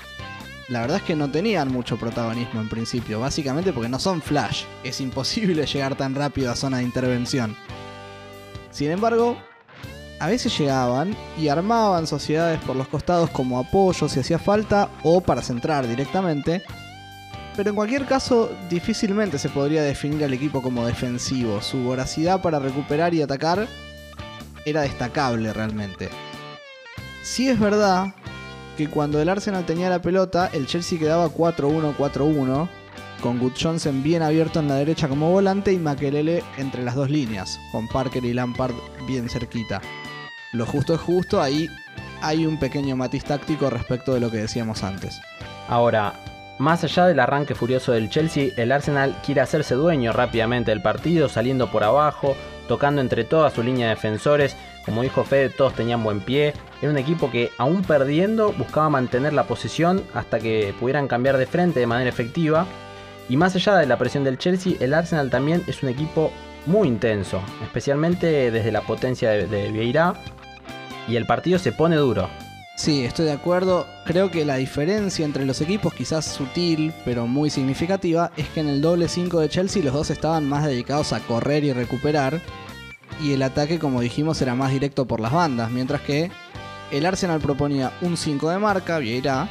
la verdad es que no tenían mucho protagonismo en principio, básicamente porque no son Flash, es imposible llegar tan rápido a zona de intervención. Sin embargo, a veces llegaban y armaban sociedades por los costados como apoyo si hacía falta o para centrar directamente, pero en cualquier caso difícilmente se podría definir al equipo como defensivo, su voracidad para recuperar y atacar era destacable realmente. Sí es verdad que cuando el Arsenal tenía la pelota, el Chelsea quedaba 4-1-4-1, con Good Johnson bien abierto en la derecha como volante y Makelele entre las dos líneas, con Parker y Lampard bien cerquita. Lo justo es justo, ahí hay un pequeño matiz táctico respecto de lo que decíamos antes. Ahora, más allá del arranque furioso del Chelsea, el Arsenal quiere hacerse dueño rápidamente del partido, saliendo por abajo, tocando entre toda su línea de defensores. Como dijo Fede, todos tenían buen pie. Era un equipo que, aún perdiendo, buscaba mantener la posición hasta que pudieran cambiar de frente de manera efectiva. Y más allá de la presión del Chelsea, el Arsenal también es un equipo muy intenso, especialmente desde la potencia de, Vieira. Y el partido se pone duro. Sí, estoy de acuerdo. Creo que la diferencia entre los equipos, quizás sutil, pero muy significativa, es que en el doble 5 de Chelsea los dos estaban más dedicados a correr y recuperar. Y el ataque, como dijimos, era más directo por las bandas. Mientras que el Arsenal proponía un 5 de marca, Vieira,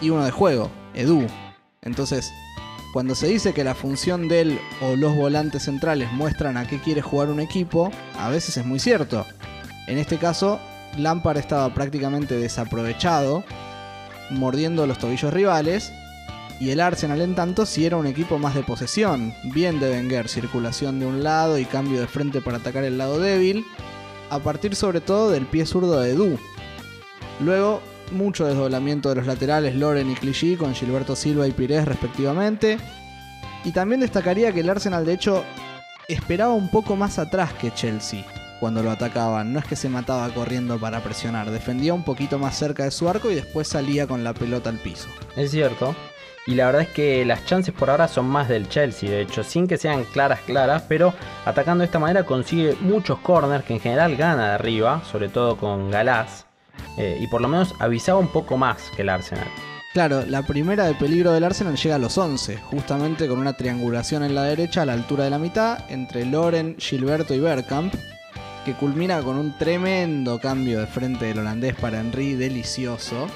y uno de juego, Edu. Entonces, cuando se dice que la función de él o los volantes centrales muestran a qué quiere jugar un equipo, a veces es muy cierto. En este caso, Lampard estaba prácticamente desaprovechado, mordiendo los tobillos rivales, y el Arsenal en tanto sí era un equipo más de posesión, bien de Wenger, circulación de un lado y cambio de frente para atacar el lado débil, a partir sobre todo del pie zurdo de Edu. Luego, mucho desdoblamiento de los laterales Loren y Clichy con Gilberto Silva y Pires respectivamente, y también destacaría que el Arsenal de hecho esperaba un poco más atrás que Chelsea cuando lo atacaban. No es que se mataba corriendo para presionar, defendía un poquito más cerca de su arco y después salía con la pelota al piso. Es cierto. Y la verdad es que las chances por ahora son más del Chelsea, de hecho, sin que sean claras, claras, pero atacando de esta manera consigue muchos corners que en general gana de arriba, sobre todo con Galás, eh, y por lo menos avisaba un poco más que el Arsenal. Claro, la primera de peligro del Arsenal llega a los 11, justamente con una triangulación en la derecha a la altura de la mitad entre Loren, Gilberto y Bergkamp, que culmina con un tremendo cambio de frente del holandés para Henry delicioso.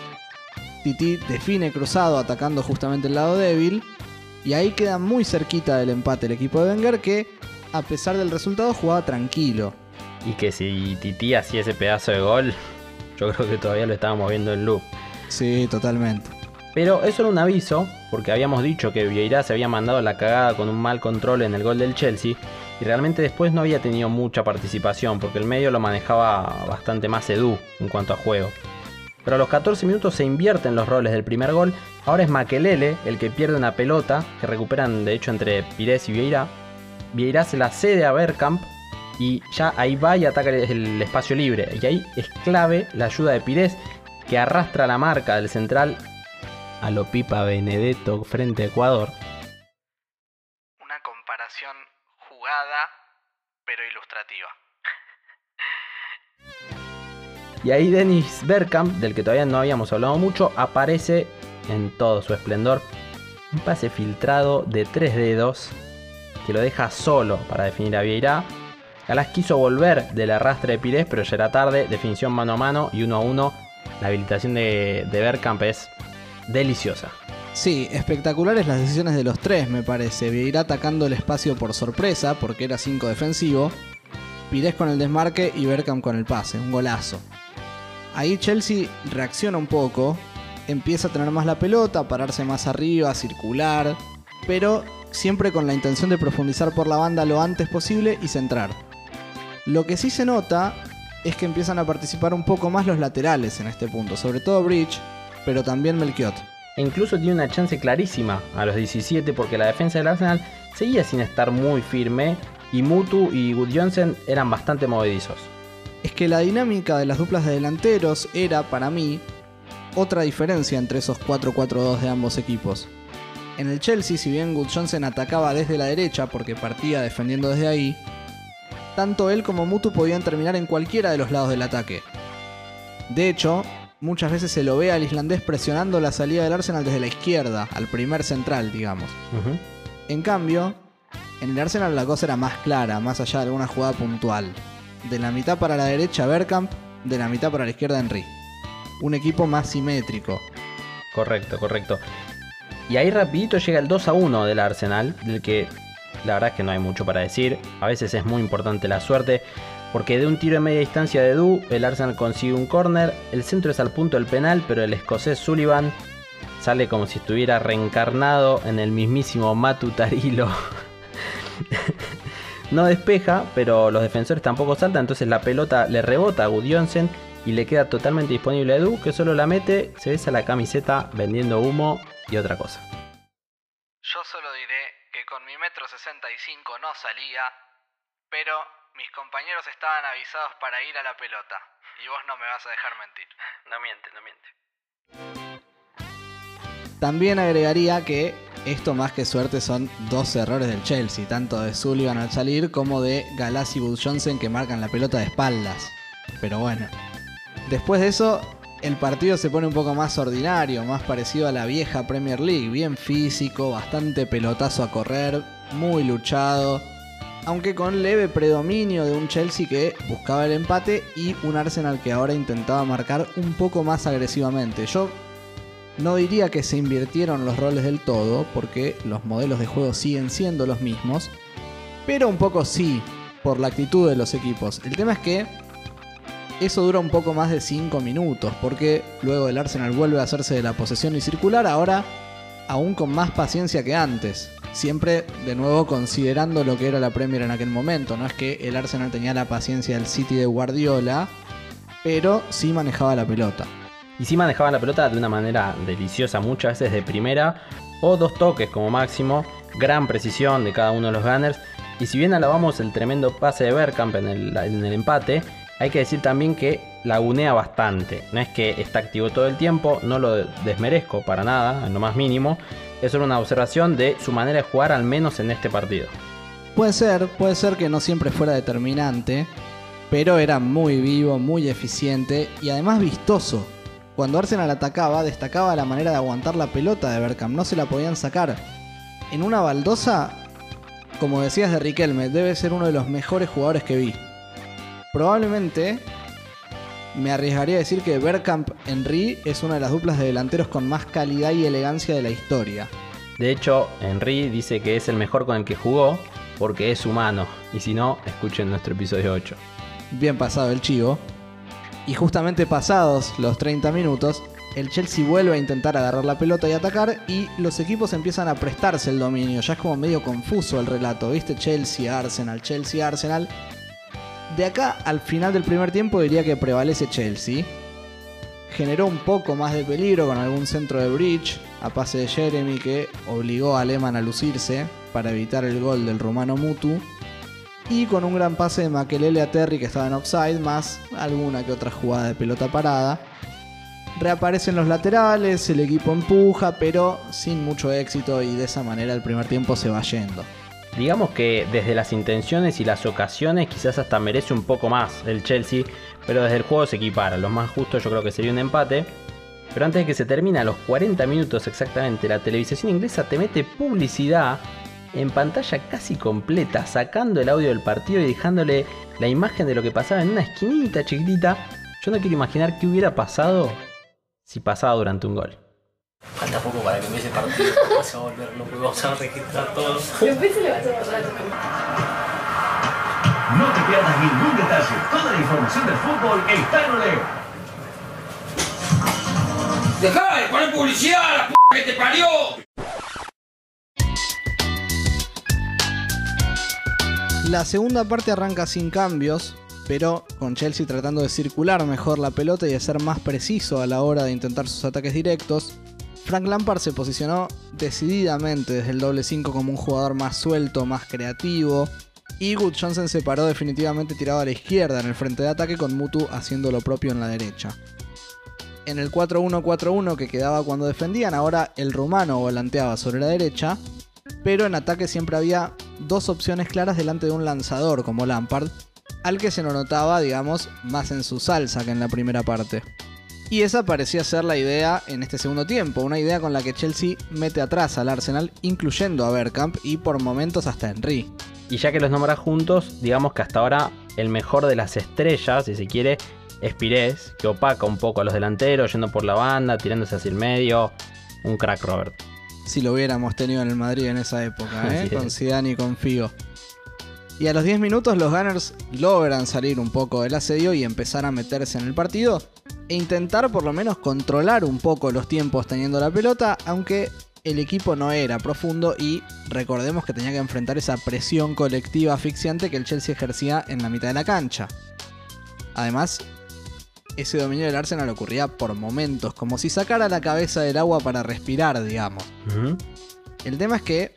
Titi define cruzado atacando justamente el lado débil y ahí queda muy cerquita del empate el equipo de Wenger que a pesar del resultado jugaba tranquilo. Y que si Titi hacía ese pedazo de gol, yo creo que todavía lo estábamos viendo en loop. Sí, totalmente. Pero eso era un aviso, porque habíamos dicho que Vieira se había mandado la cagada con un mal control en el gol del Chelsea, y realmente después no había tenido mucha participación, porque el medio lo manejaba bastante más Edu en cuanto a juego. Pero a los 14 minutos se invierten los roles del primer gol, ahora es Makelele el que pierde una pelota, que recuperan de hecho entre Pires y Vieira. Vieira se la cede a Bergkamp y ya ahí va y ataca el espacio libre. Y ahí es clave la ayuda de Pires, que arrastra la marca del central a lo Pipa Benedetto frente a Ecuador. Y ahí Dennis Bergkamp, del que todavía no habíamos hablado mucho, aparece en todo su esplendor. Un pase filtrado de tres dedos que lo deja solo para definir a Vieira. Galás quiso volver del arrastre de Pires, pero ya era tarde. Definición mano a mano y uno a uno. La habilitación de, de Bergkamp es deliciosa. Sí, espectaculares las decisiones de los tres, me parece. Vieira atacando el espacio por sorpresa, porque era 5 defensivo. Pires con el desmarque y Bergkamp con el pase, un golazo. Ahí Chelsea reacciona un poco, empieza a tener más la pelota, a pararse más arriba, a circular, pero siempre con la intención de profundizar por la banda lo antes posible y centrar. Lo que sí se nota es que empiezan a participar un poco más los laterales en este punto, sobre todo Bridge, pero también Melchiot. E incluso tiene una chance clarísima a los 17 porque la defensa del Arsenal seguía sin estar muy firme y Mutu y Good Johnson eran bastante movedizos. Es que la dinámica de las duplas de delanteros era, para mí, otra diferencia entre esos 4-4-2 de ambos equipos. En el Chelsea, si bien Good Johnson atacaba desde la derecha porque partía defendiendo desde ahí, tanto él como Mutu podían terminar en cualquiera de los lados del ataque. De hecho, muchas veces se lo ve al islandés presionando la salida del Arsenal desde la izquierda, al primer central, digamos. En cambio, en el Arsenal la cosa era más clara, más allá de alguna jugada puntual. De la mitad para la derecha Bergkamp, de la mitad para la izquierda Henry. Un equipo más simétrico. Correcto, correcto. Y ahí rapidito llega el 2 a 1 del Arsenal, del que la verdad es que no hay mucho para decir. A veces es muy importante la suerte. Porque de un tiro de media distancia de Du, el Arsenal consigue un córner, el centro es al punto del penal, pero el escocés Sullivan sale como si estuviera reencarnado en el mismísimo Matu Tarilo. no despeja, pero los defensores tampoco saltan, entonces la pelota le rebota a Gudjonsen y le queda totalmente disponible a Edu, que solo la mete, se besa la camiseta vendiendo humo y otra cosa. Yo solo diré que con mi metro 65 no salía, pero mis compañeros estaban avisados para ir a la pelota. Y vos no me vas a dejar mentir. No miente, no miente. También agregaría que esto más que suerte son dos errores del Chelsea, tanto de Sullivan al salir como de Galassi y Johnson que marcan la pelota de espaldas. Pero bueno. Después de eso, el partido se pone un poco más ordinario, más parecido a la vieja Premier League, bien físico, bastante pelotazo a correr, muy luchado, aunque con leve predominio de un Chelsea que buscaba el empate y un Arsenal que ahora intentaba marcar un poco más agresivamente. Yo no diría que se invirtieron los roles del todo, porque los modelos de juego siguen siendo los mismos, pero un poco sí, por la actitud de los equipos. El tema es que eso dura un poco más de 5 minutos, porque luego el Arsenal vuelve a hacerse de la posesión y circular, ahora aún con más paciencia que antes. Siempre de nuevo considerando lo que era la Premier en aquel momento. No es que el Arsenal tenía la paciencia del City de Guardiola, pero sí manejaba la pelota. Y sí manejaban la pelota de una manera deliciosa, muchas veces de primera o dos toques como máximo. Gran precisión de cada uno de los Gunners. Y si bien alabamos el tremendo pase de Bergkamp en el, en el empate, hay que decir también que lagunea bastante. No es que está activo todo el tiempo, no lo desmerezco para nada, en lo más mínimo. Es solo una observación de su manera de jugar, al menos en este partido. Puede ser, puede ser que no siempre fuera determinante, pero era muy vivo, muy eficiente y además vistoso. Cuando Arsenal atacaba, destacaba la manera de aguantar la pelota de Bergkamp, no se la podían sacar. En una baldosa, como decías de Riquelme, debe ser uno de los mejores jugadores que vi. Probablemente me arriesgaría a decir que Bergkamp Henry es una de las duplas de delanteros con más calidad y elegancia de la historia. De hecho, Henry dice que es el mejor con el que jugó porque es humano. Y si no, escuchen nuestro episodio 8. Bien pasado el chivo. Y justamente pasados los 30 minutos, el Chelsea vuelve a intentar agarrar la pelota y atacar y los equipos empiezan a prestarse el dominio. Ya es como medio confuso el relato, ¿viste? Chelsea, Arsenal, Chelsea, Arsenal. De acá al final del primer tiempo diría que prevalece Chelsea. Generó un poco más de peligro con algún centro de bridge a pase de Jeremy que obligó a Lehmann a lucirse para evitar el gol del rumano Mutu. Y con un gran pase de Makelele a Terry que estaba en offside, más alguna que otra jugada de pelota parada. Reaparecen los laterales, el equipo empuja, pero sin mucho éxito y de esa manera el primer tiempo se va yendo. Digamos que desde las intenciones y las ocasiones quizás hasta merece un poco más el Chelsea, pero desde el juego se equipara. Lo más justo yo creo que sería un empate. Pero antes de que se termine a los 40 minutos exactamente, la televisión inglesa te mete publicidad en pantalla casi completa, sacando el audio del partido y dejándole la imagen de lo que pasaba en una esquinita chiquitita. Yo no quiero imaginar qué hubiera pasado si pasaba durante un gol. Falta poco para que empiece el partido. Vamos a volver loco, vamos a registrar todo. Después se le va a No te pierdas ningún detalle. Toda la información del fútbol está en Oleo. ¡Dejá de poner publicidad, la p que te parió! La segunda parte arranca sin cambios, pero con Chelsea tratando de circular mejor la pelota y de ser más preciso a la hora de intentar sus ataques directos. Frank Lampard se posicionó decididamente desde el doble 5 como un jugador más suelto, más creativo. Y Good Johnson se paró definitivamente tirado a la izquierda en el frente de ataque con Mutu haciendo lo propio en la derecha. En el 4-1-4-1 que quedaba cuando defendían, ahora el rumano volanteaba sobre la derecha, pero en ataque siempre había dos opciones claras delante de un lanzador como Lampard, al que se lo notaba, digamos, más en su salsa que en la primera parte. Y esa parecía ser la idea en este segundo tiempo, una idea con la que Chelsea mete atrás al Arsenal, incluyendo a Bergkamp y por momentos hasta Henry. Y ya que los nombras juntos, digamos que hasta ahora el mejor de las estrellas, si se quiere, es Pires, que opaca un poco a los delanteros, yendo por la banda, tirándose hacia el medio. Un crack, Robert. Si lo hubiéramos tenido en el Madrid en esa época, ¿eh? Con Zidane y con Figo. Y a los 10 minutos los Gunners logran salir un poco del asedio y empezar a meterse en el partido e intentar por lo menos controlar un poco los tiempos teniendo la pelota, aunque el equipo no era profundo y recordemos que tenía que enfrentar esa presión colectiva asfixiante que el Chelsea ejercía en la mitad de la cancha. Además, ese dominio del Arsenal ocurría por momentos, como si sacara la cabeza del agua para respirar, digamos. El tema es que,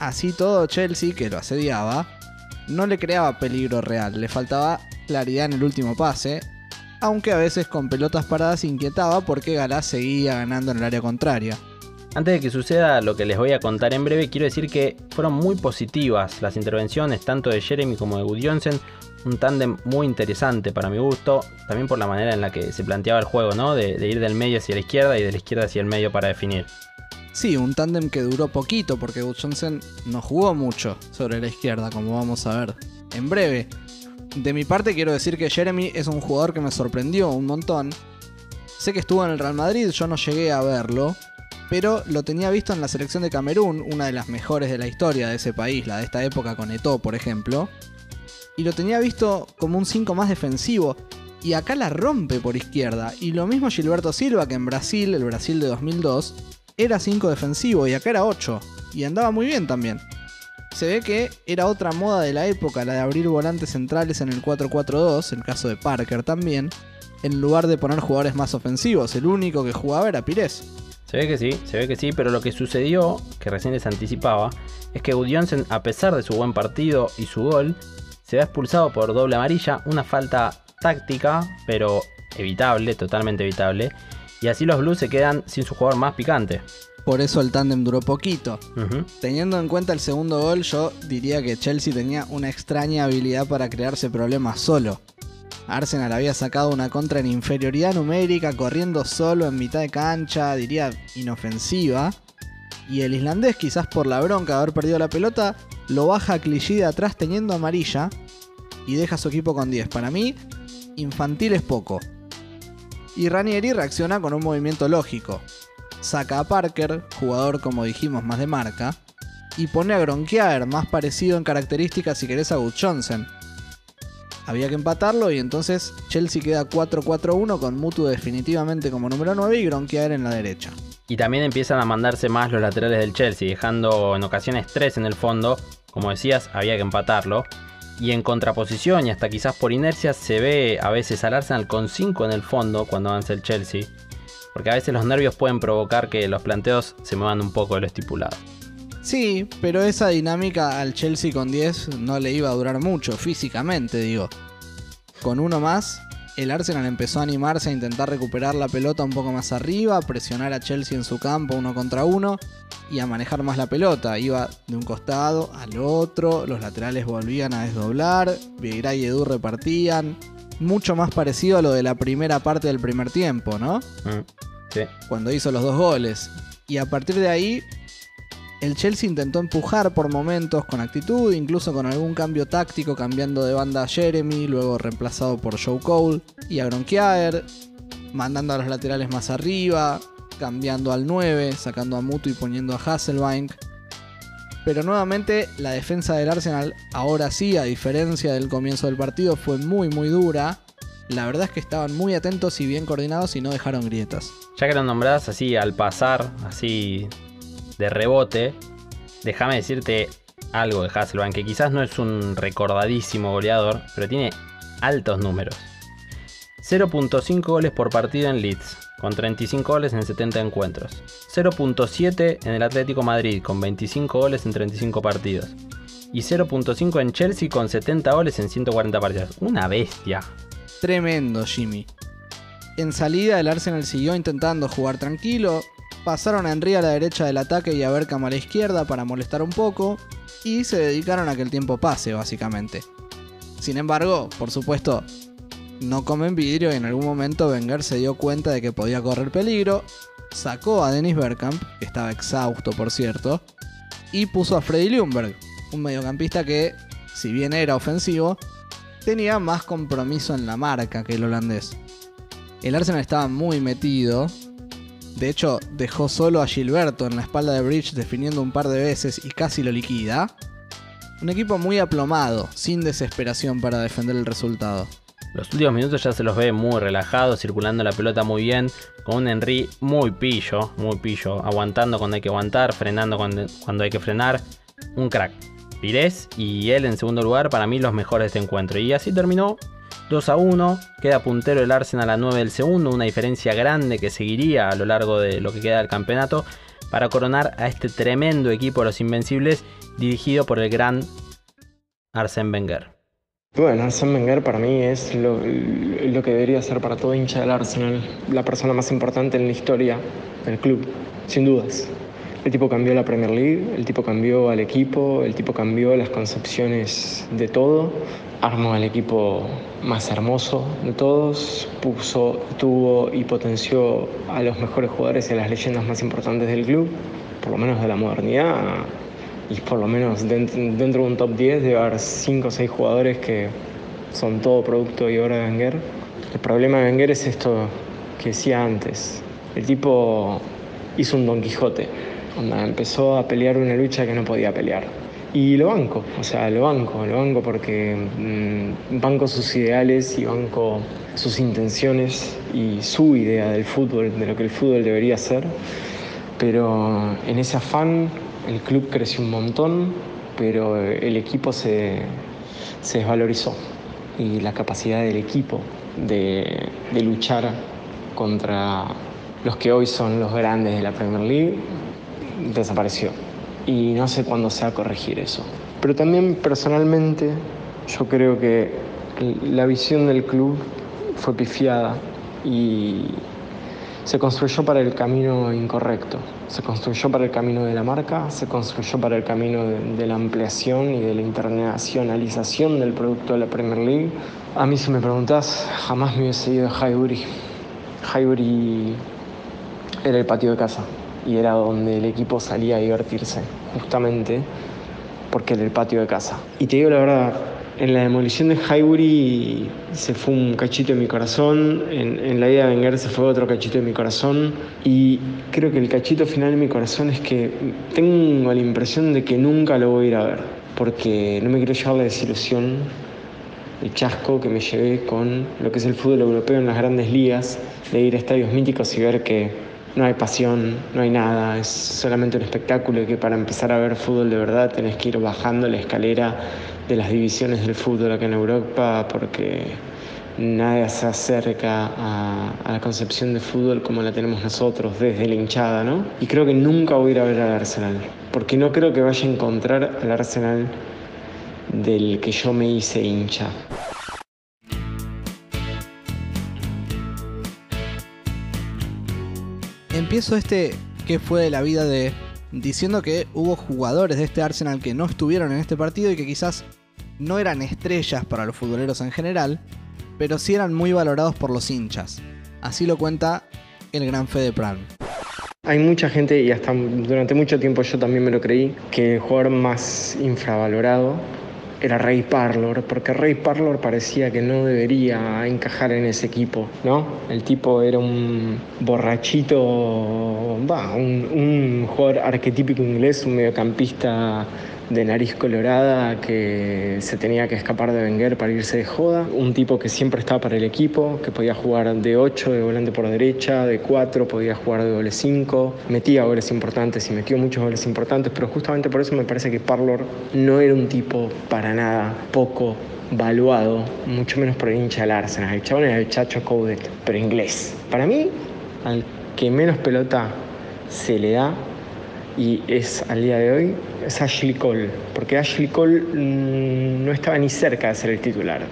así todo Chelsea, que lo asediaba, no le creaba peligro real, le faltaba claridad en el último pase, aunque a veces con pelotas paradas inquietaba porque Galá seguía ganando en el área contraria. Antes de que suceda lo que les voy a contar en breve, quiero decir que fueron muy positivas las intervenciones tanto de Jeremy como de Gudjonsen, un tándem muy interesante para mi gusto, también por la manera en la que se planteaba el juego, ¿no? De, ir del medio hacia la izquierda y de la izquierda hacia el medio para definir. Sí, un tándem que duró poquito porque Gudjonsen no jugó mucho sobre la izquierda, como vamos a ver en breve. De mi parte quiero decir que Jeremy es un jugador que me sorprendió un montón. Sé que estuvo en el Real Madrid, yo no llegué a verlo, pero lo tenía visto en la selección de Camerún, una de las mejores de la historia de ese país, la de esta época con Eto'o, por ejemplo. Y lo tenía visto como un 5 más defensivo, y acá la rompe por izquierda. Y lo mismo Gilberto Silva, que en Brasil, el Brasil de 2002, era 5 defensivo y acá era 8, y andaba muy bien también. Se ve que era otra moda de la época, la de abrir volantes centrales en el 4-4-2, el caso de Parker también, en lugar de poner jugadores más ofensivos, el único que jugaba era Pires. Se ve que sí, se ve que sí, pero lo que sucedió, que recién les anticipaba, es que Gudjonsen, a pesar de su buen partido y su gol, se ve expulsado por doble amarilla, una falta táctica, pero evitable, totalmente evitable, y así los Blues se quedan sin su jugador más picante. Por eso el tándem duró poquito. Teniendo en cuenta el segundo gol, yo diría que Chelsea tenía una extraña habilidad para crearse problemas solo. Arsenal había sacado una contra en inferioridad numérica, corriendo solo en mitad de cancha, diría inofensiva. Y el islandés, quizás por la bronca de haber perdido la pelota, lo baja a Clichy de atrás teniendo amarilla y deja a su equipo con 10. Para mí, infantil es poco. Y Ranieri reacciona con un movimiento lógico. Saca a Parker, jugador como dijimos más de marca, y pone a Gronkiaer, más parecido en características si querés a Good Johnson. Había que empatarlo y entonces Chelsea queda 4-4-1 con Mutu definitivamente como número 9 y Gronkiaer en la derecha. Y también empiezan a mandarse más los laterales del Chelsea, dejando en ocasiones 3 en el fondo. Como decías, había que empatarlo. Y en contraposición y hasta quizás por inercia se ve a veces al Arsenal con 5 en el fondo cuando avanza el Chelsea. Porque a veces los nervios pueden provocar que los planteos se muevan un poco de lo estipulado. Sí, pero esa dinámica al Chelsea con 10 no le iba a durar mucho, físicamente digo. Con uno más, el Arsenal empezó a animarse a intentar recuperar la pelota un poco más arriba, a presionar a Chelsea en su campo uno contra uno y a manejar más la pelota. Iba de un costado al otro, los laterales volvían a desdoblar, Vieira y Edu repartían. Mucho más parecido a lo de la primera parte del primer tiempo, ¿no? Sí. Cuando hizo los dos goles. Y a partir de ahí, el Chelsea intentó empujar por momentos con actitud, incluso con algún cambio táctico, cambiando de banda a Jeremy, luego reemplazado por Joe Cole y a Gronkiaer, mandando a los laterales más arriba, cambiando al 9, sacando a Mutu y poniendo a Hasselbank. Pero nuevamente la defensa del Arsenal, ahora sí, a diferencia del comienzo del partido, fue muy muy dura. La verdad es que estaban muy atentos y bien coordinados y no dejaron grietas. Ya que lo nombrás así al pasar, así de rebote, déjame decirte algo de Hasselbank, que quizás no es un recordadísimo goleador, pero tiene altos números. 0.5 goles por partido en Leeds, con 35 goles en 70 encuentros. 0.7 en el Atlético Madrid, con 25 goles en 35 partidos. Y 0.5 en Chelsea, con 70 goles en 140 partidos. Una bestia. Tremendo, Jimmy. En salida, el Arsenal siguió intentando jugar tranquilo. Pasaron a Henry a la derecha del ataque y a Berkham a la izquierda para molestar un poco. Y se dedicaron a que el tiempo pase, básicamente. Sin embargo, por supuesto, no comen vidrio y en algún momento Wenger se dio cuenta de que podía correr peligro. Sacó a Dennis Bergkamp, que estaba exhausto por cierto, y puso a Freddy Ljungberg, un mediocampista que, si bien era ofensivo, tenía más compromiso en la marca que el holandés. El Arsenal estaba muy metido. De hecho, dejó solo a Gilberto en la espalda de Bridge definiendo un par de veces y casi lo liquida. Un equipo muy aplomado, sin desesperación para defender el resultado. Los últimos minutos ya se los ve muy relajados, circulando la pelota muy bien, con un Henry muy pillo, muy pillo, aguantando cuando hay que aguantar, frenando cuando, hay que frenar. Un crack. Pires y él en segundo lugar, para mí los mejores de este encuentro. Y así terminó 2 a 1, queda puntero el Arsenal a 9 del segundo, una diferencia grande que seguiría a lo largo de lo que queda del campeonato para coronar a este tremendo equipo de los Invencibles dirigido por el gran Arsène Wenger. Bueno, Arsène Wenger para mí es lo, lo, que debería ser para todo hincha del Arsenal, la persona más importante en la historia del club, sin dudas. El tipo cambió la Premier League, el tipo cambió al equipo, el tipo cambió las concepciones de todo, armó al equipo más hermoso de todos, puso, tuvo y potenció a los mejores jugadores y a las leyendas más importantes del club, por lo menos de la modernidad, y por lo menos dentro, de un top 10 debe haber 5 o 6 jugadores que son todo producto y obra de Wenger. El problema de Wenger es esto que decía antes, el tipo hizo un Don Quijote, empezó a pelear una lucha que no podía pelear. Y lo banco, o sea, lo banco, lo banco porque mmm, banco sus ideales y banco sus intenciones y su idea del fútbol, de lo que el fútbol debería ser. Pero en ese afán el club creció un montón, pero el equipo se, se desvalorizó. Y la capacidad del equipo de, de luchar contra los que hoy son los grandes de la Premier League desapareció. Y no sé cuándo se va a corregir eso. Pero también personalmente yo creo que la visión del club fue pifiada y se construyó para el camino incorrecto. Se construyó para el camino de la marca, se construyó para el camino de, de, la ampliación y de la internacionalización del producto de la Premier League. A mí si me preguntás, jamás me hubiese ido a Highbury. Highbury era el patio de casa y era donde el equipo salía a divertirse, justamente porque era el patio de casa. Y te digo la verdad, en la demolición de Highbury se fue un cachito de mi corazón, en, la idea de Wenger se fue otro cachito de mi corazón y creo que el cachito final de mi corazón es que tengo la impresión de que nunca lo voy a ir a ver, porque no me quiero llevar la desilusión, el chasco que me llevé con lo que es el fútbol europeo en las grandes ligas, de ir a estadios míticos y ver que no hay pasión, no hay nada, es solamente un espectáculo y que para empezar a ver fútbol de verdad tenés que ir bajando la escalera de las divisiones del fútbol acá en Europa porque nadie se acerca a, a, la concepción de fútbol como la tenemos nosotros desde la hinchada, ¿no? Y creo que nunca voy a ir a ver al Arsenal, porque no creo que vaya a encontrar al Arsenal del que yo me hice hincha. Empiezo este que fue de la vida de diciendo que hubo jugadores de este Arsenal que no estuvieron en este partido y que quizás no eran estrellas para los futboleros en general, pero sí eran muy valorados por los hinchas. Así lo cuenta el gran Fede Pran. Hay mucha gente, y hasta durante mucho tiempo yo también me lo creí, que el jugador más infravalorado era Ray Parlor, porque Ray Parlor parecía que no debería encajar en ese equipo, ¿no? El tipo era un borrachito, bah, un, un jugador arquetípico inglés, un mediocampista de nariz colorada que se tenía que escapar de Wenger para irse de joda. Un tipo que siempre estaba para el equipo, que podía jugar de 8, de volante por derecha, de 4, podía jugar de doble 5. Metía goles importantes y metió muchos goles importantes, pero justamente por eso me parece que Parlor no era un tipo para nada poco valuado, mucho menos por el hincha del Arsenal. El chabón era el Chacho Coudet, pero inglés. Para mí, al que menos pelota se le da y es al día de hoy es Ashley Cole, porque Ashley Cole mmm, no estaba ni cerca de ser el titular.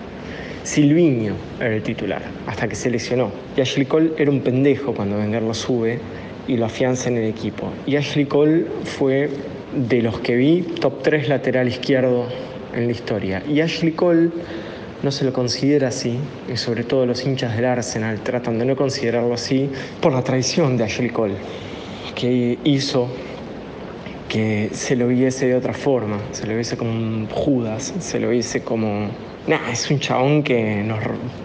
Silviño era el titular, hasta que se lesionó. Y Ashley Cole era un pendejo cuando Wenger lo sube y lo afianza en el equipo. Y Ashley Cole fue de los que vi top 3 lateral izquierdo en la historia. Y Ashley Cole no se lo considera así, y sobre todo los hinchas del Arsenal tratan de no considerarlo así por la traición de Ashley Cole, que hizo que se lo viese de otra forma, se lo viese como un Judas, se lo viese como... Nah, es un chabón que nos,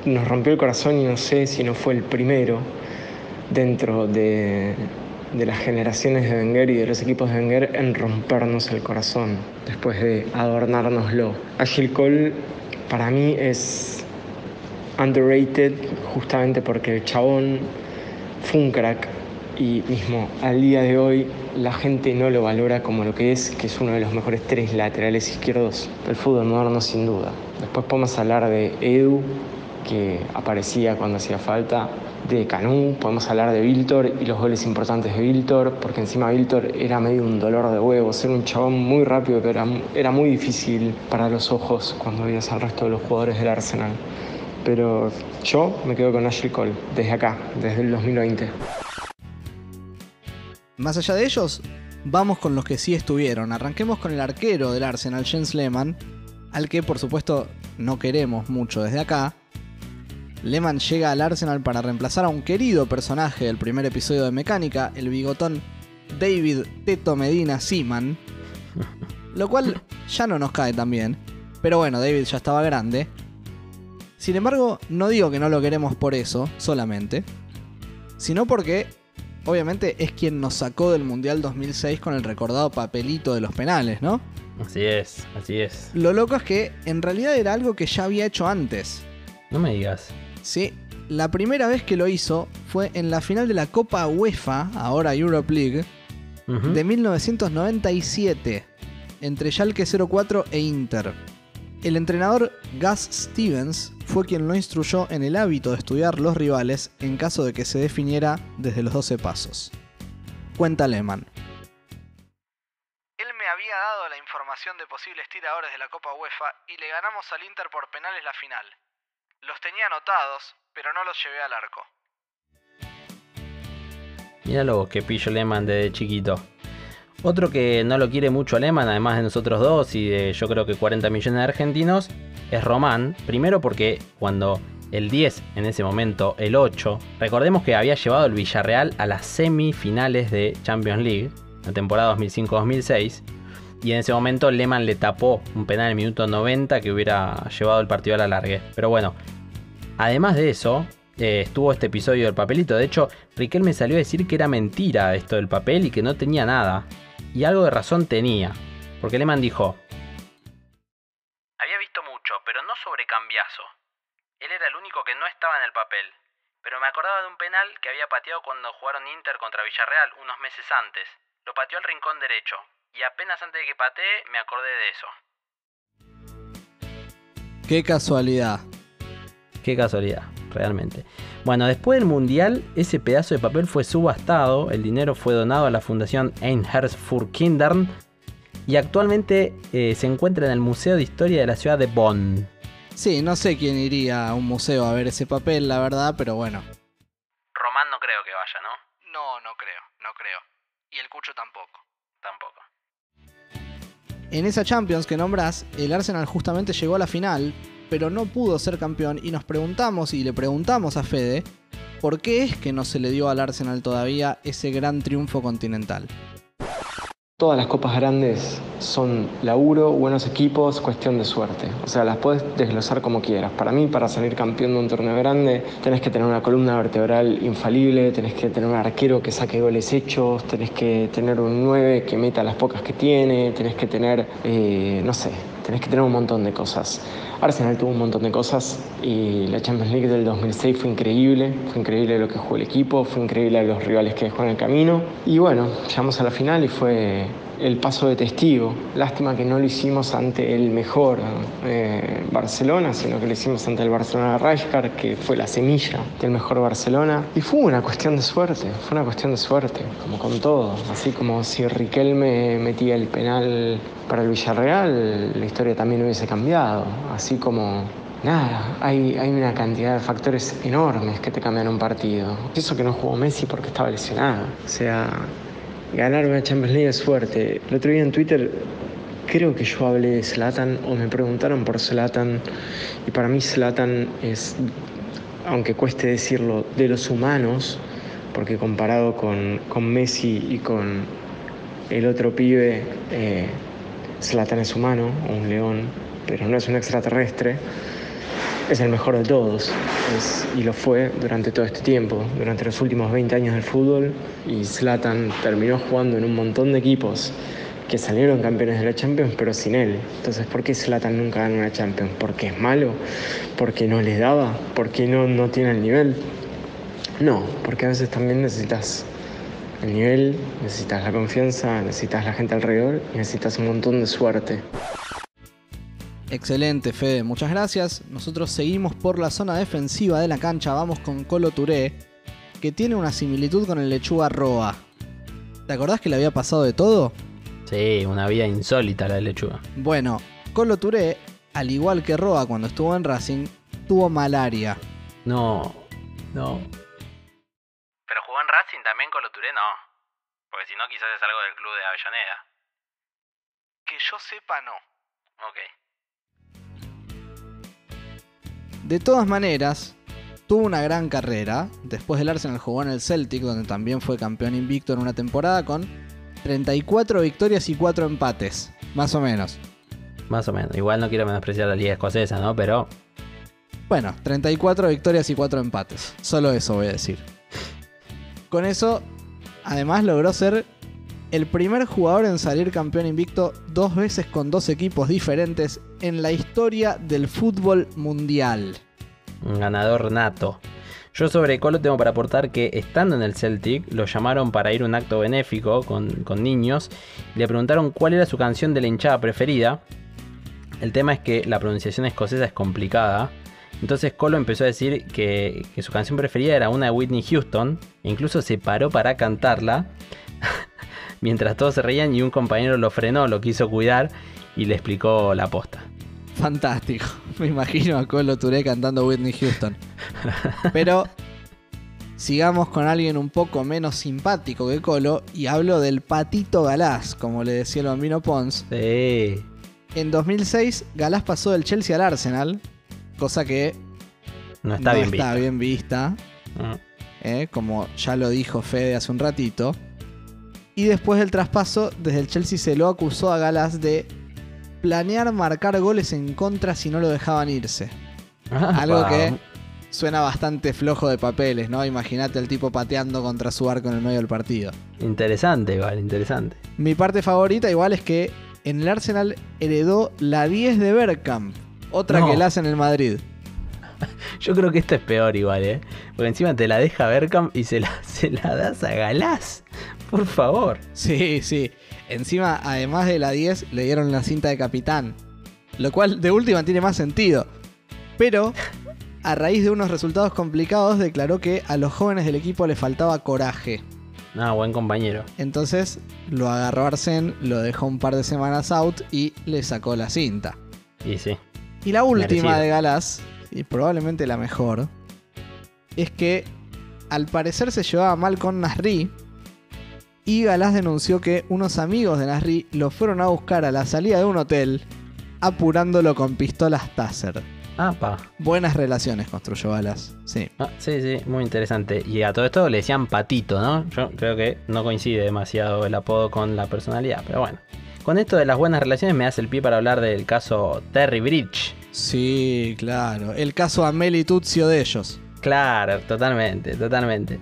nos rompió el corazón y no sé si no fue el primero dentro de, de las generaciones de Wenger y de los equipos de Wenger en rompernos el corazón después de adornárnoslo. Agil Cole para mí es underrated justamente porque el chabón fue un crack y mismo al día de hoy la gente no lo valora como lo que es, que es uno de los mejores tres laterales izquierdos del fútbol moderno sin duda. Después podemos hablar de Edu, que aparecía cuando hacía falta, de Canú, podemos hablar de Viltor y los goles importantes de Viltor, porque encima Viltor era medio un dolor de huevos, era un chabón muy rápido, pero era, era muy difícil para los ojos cuando veías al resto de los jugadores del Arsenal. Pero yo me quedo con Ashley Cole, desde acá, desde el 2020. Más allá de ellos, vamos con los que sí estuvieron. Arranquemos con el arquero del Arsenal, Jens Lehmann, al que por supuesto no queremos mucho desde acá. Lehmann llega al Arsenal para reemplazar a un querido personaje del primer episodio de Mecánica, el bigotón David Teto Medina Seaman, lo cual ya no nos cae tan bien. Pero bueno, David ya estaba grande. Sin embargo, no digo que no lo queremos por eso solamente, sino porque obviamente es quien nos sacó del Mundial 2006 con el recordado papelito de los penales, ¿no? Así es, así es. Lo loco es que en realidad era algo que ya había hecho antes. No me digas. Sí, la primera vez que lo hizo fue en la final de la Copa UEFA, ahora Europe League, de 1997, entre Schalke 04 e Inter. El entrenador Gus Stevens fue quien lo instruyó en el hábito de estudiar los rivales en caso de que se definiera desde los 12 pasos. Cuenta Lehmann. Él me había dado la información de posibles tiradores de la Copa UEFA y le ganamos al Inter por penales la final. Los tenía anotados, pero no los llevé al arco. Míralo que pillo Lehmann desde chiquito. Otro que no lo quiere mucho a Lehmann, además de nosotros dos y de yo creo que 40 millones de argentinos, es Román. Primero porque cuando el 10, en ese momento el 8, recordemos que había llevado el Villarreal a las semifinales de Champions League, la temporada 2005-2006. Y en ese momento Lehmann le tapó un penal en el minuto 90 que hubiera llevado el partido a la largue. Pero bueno, además de eso, eh, estuvo este episodio del papelito. De hecho, Riquelme salió a decir que era mentira esto del papel y que no tenía nada. Y algo de razón tenía. Porque Lehmann dijo: Había visto mucho, pero no sobre cambiazo. Él era el único que no estaba en el papel. Pero me acordaba de un penal que había pateado cuando jugaron Inter contra Villarreal unos meses antes. Lo pateó al rincón derecho. Y apenas antes de que patee, me acordé de eso. Qué casualidad. Qué casualidad, realmente. Bueno, después del Mundial, ese pedazo de papel fue subastado, el dinero fue donado a la fundación Einherz für Kindern y actualmente eh, se encuentra en el Museo de Historia de la ciudad de Bonn. Sí, no sé quién iría a un museo a ver ese papel, la verdad, pero bueno. Román no creo que vaya, ¿no? No, no creo, no creo. Y el Cucho tampoco. Tampoco. En esa Champions que nombrás, el Arsenal justamente llegó a la final, pero no pudo ser campeón y nos preguntamos y le preguntamos a Fede por qué es que no se le dio al Arsenal todavía ese gran triunfo continental. Todas las copas grandes son laburo, buenos equipos, cuestión de suerte. O sea, las puedes desglosar como quieras. Para mí, para salir campeón de un torneo grande, tenés que tener una columna vertebral infalible, tenés que tener un arquero que saque goles hechos, tenés que tener un 9 que meta las pocas que tiene, tenés que tener, eh, no sé, tenés que tener un montón de cosas. Arsenal tuvo un montón de cosas y la Champions League del 2006 fue increíble, fue increíble lo que jugó el equipo, fue increíble los rivales que dejó en el camino y bueno, llegamos a la final y fue el paso de testigo. Lástima que no lo hicimos ante el mejor eh, Barcelona, sino que lo hicimos ante el Barcelona Rijkaard, que fue la semilla del mejor Barcelona. Y fue una cuestión de suerte, fue una cuestión de suerte, como con todo. Así como si Riquelme metía el penal para el Villarreal, la historia también hubiese cambiado. Así como Nada, hay, una cantidad de factores enormes que te cambian un partido. Eso que no jugó Messi porque estaba lesionado. O sea, ganar una Champions League es suerte. El otro día en Twitter creo que yo hablé de Zlatan o me preguntaron por Zlatan y para mí Zlatan es, aunque cueste decirlo, de los humanos, porque comparado con, con Messi y con el otro pibe, eh, Zlatan es humano, un león, pero no es un extraterrestre. Es el mejor de todos. Y lo fue durante todo este tiempo, durante los últimos 20 años del fútbol. Y Zlatan terminó jugando en un montón de equipos que salieron campeones de la Champions, pero sin él. Entonces, ¿por qué Zlatan nunca ganó una Champions? ¿Porque es malo? ¿Porque no les daba? ¿Porque no, no tiene el nivel? No, porque a veces también necesitas el nivel, necesitas la confianza, necesitas la gente alrededor y necesitas un montón de suerte. Excelente, Fede, muchas gracias. Nosotros seguimos por la zona defensiva de la cancha, vamos con Colo Touré, que tiene una similitud con el Lechuga Roa. ¿Te acordás que le había pasado de todo? Sí, una vida insólita la de lechuga. Bueno, Colo Touré, al igual que Roa cuando estuvo en Racing, tuvo malaria. No, no. Pero jugó en Racing también con Touré, no. Porque si no, quizás es algo del club de Avellaneda. Que yo sepa, no. Ok. De todas maneras, tuvo una gran carrera. Después del Arsenal jugó en el Celtic, donde también fue campeón invicto en una temporada con 34 victorias y 4 empates, más o menos. Más o menos. Igual no quiero menospreciar la liga escocesa, ¿no? Pero Bueno, 34 victorias y 4 empates. Solo eso voy a decir. Con eso, además logró ser el primer jugador en salir campeón invicto dos veces con dos equipos diferentes en la historia del fútbol mundial. un ganador nato. Yo sobre Colo tengo para aportar que estando en el Celtic lo llamaron para ir a un acto benéfico con, con niños le preguntaron cuál era su canción de la hinchada preferida. El tema es que la pronunciación escocesa es complicada. Entonces Colo empezó a decir que, que su canción preferida era una de Whitney Houston. E incluso se paró para cantarla. Mientras todos se reían y un compañero lo frenó, lo quiso cuidar y le explicó la posta. Fantástico. Me imagino a Colo Touré cantando Whitney Houston. Pero sigamos con alguien un poco menos simpático que Colo y hablo del Patito Galás, como le decía el bambino Pons. Sí. En 2006, Galás pasó del Chelsea al Arsenal, cosa que No está bien está visto. bien vista, Mm. eh, como ya lo dijo Fede hace un ratito. Y después del traspaso, desde el Chelsea se lo acusó a Galás de planear marcar goles en contra si no lo dejaban irse. Algo Wow. que suena bastante flojo de papeles, ¿no? Imagínate el tipo pateando contra su arco en el medio del partido. Interesante, igual, interesante. Mi parte favorita igual es que en el Arsenal heredó la 10 de Bergkamp, otra No. que la hace en el Madrid. Yo creo que esto es peor igual, ¿eh? Porque encima te la deja Bergkamp y se la, se la das a Galás. Por favor. Sí, sí. Encima, además de la 10, le dieron la cinta de capitán. Lo cual de última tiene más sentido. Pero, a raíz de unos resultados complicados, declaró que a los jóvenes del equipo le faltaba coraje. Ah, buen compañero. Entonces lo agarró a Arsène, lo dejó un par de semanas out y le sacó la cinta. Y sí. Y la última Merecido. de Galás, y probablemente la mejor, es que al parecer se llevaba mal con Nasri. Y Galás denunció que unos amigos de Nasri lo fueron a buscar a la salida de un hotel, apurándolo con pistolas Taser. Apa. Buenas relaciones construyó Galás, sí. Ah, sí, sí, muy interesante. Y a todo esto le decían patito, ¿no? Yo creo que no coincide demasiado el apodo con la personalidad, pero bueno. Con esto de las buenas relaciones me hace el pie para hablar del caso Terry Bridge. Sí, claro. El caso Ameli Tuzio de ellos. Claro, totalmente, totalmente.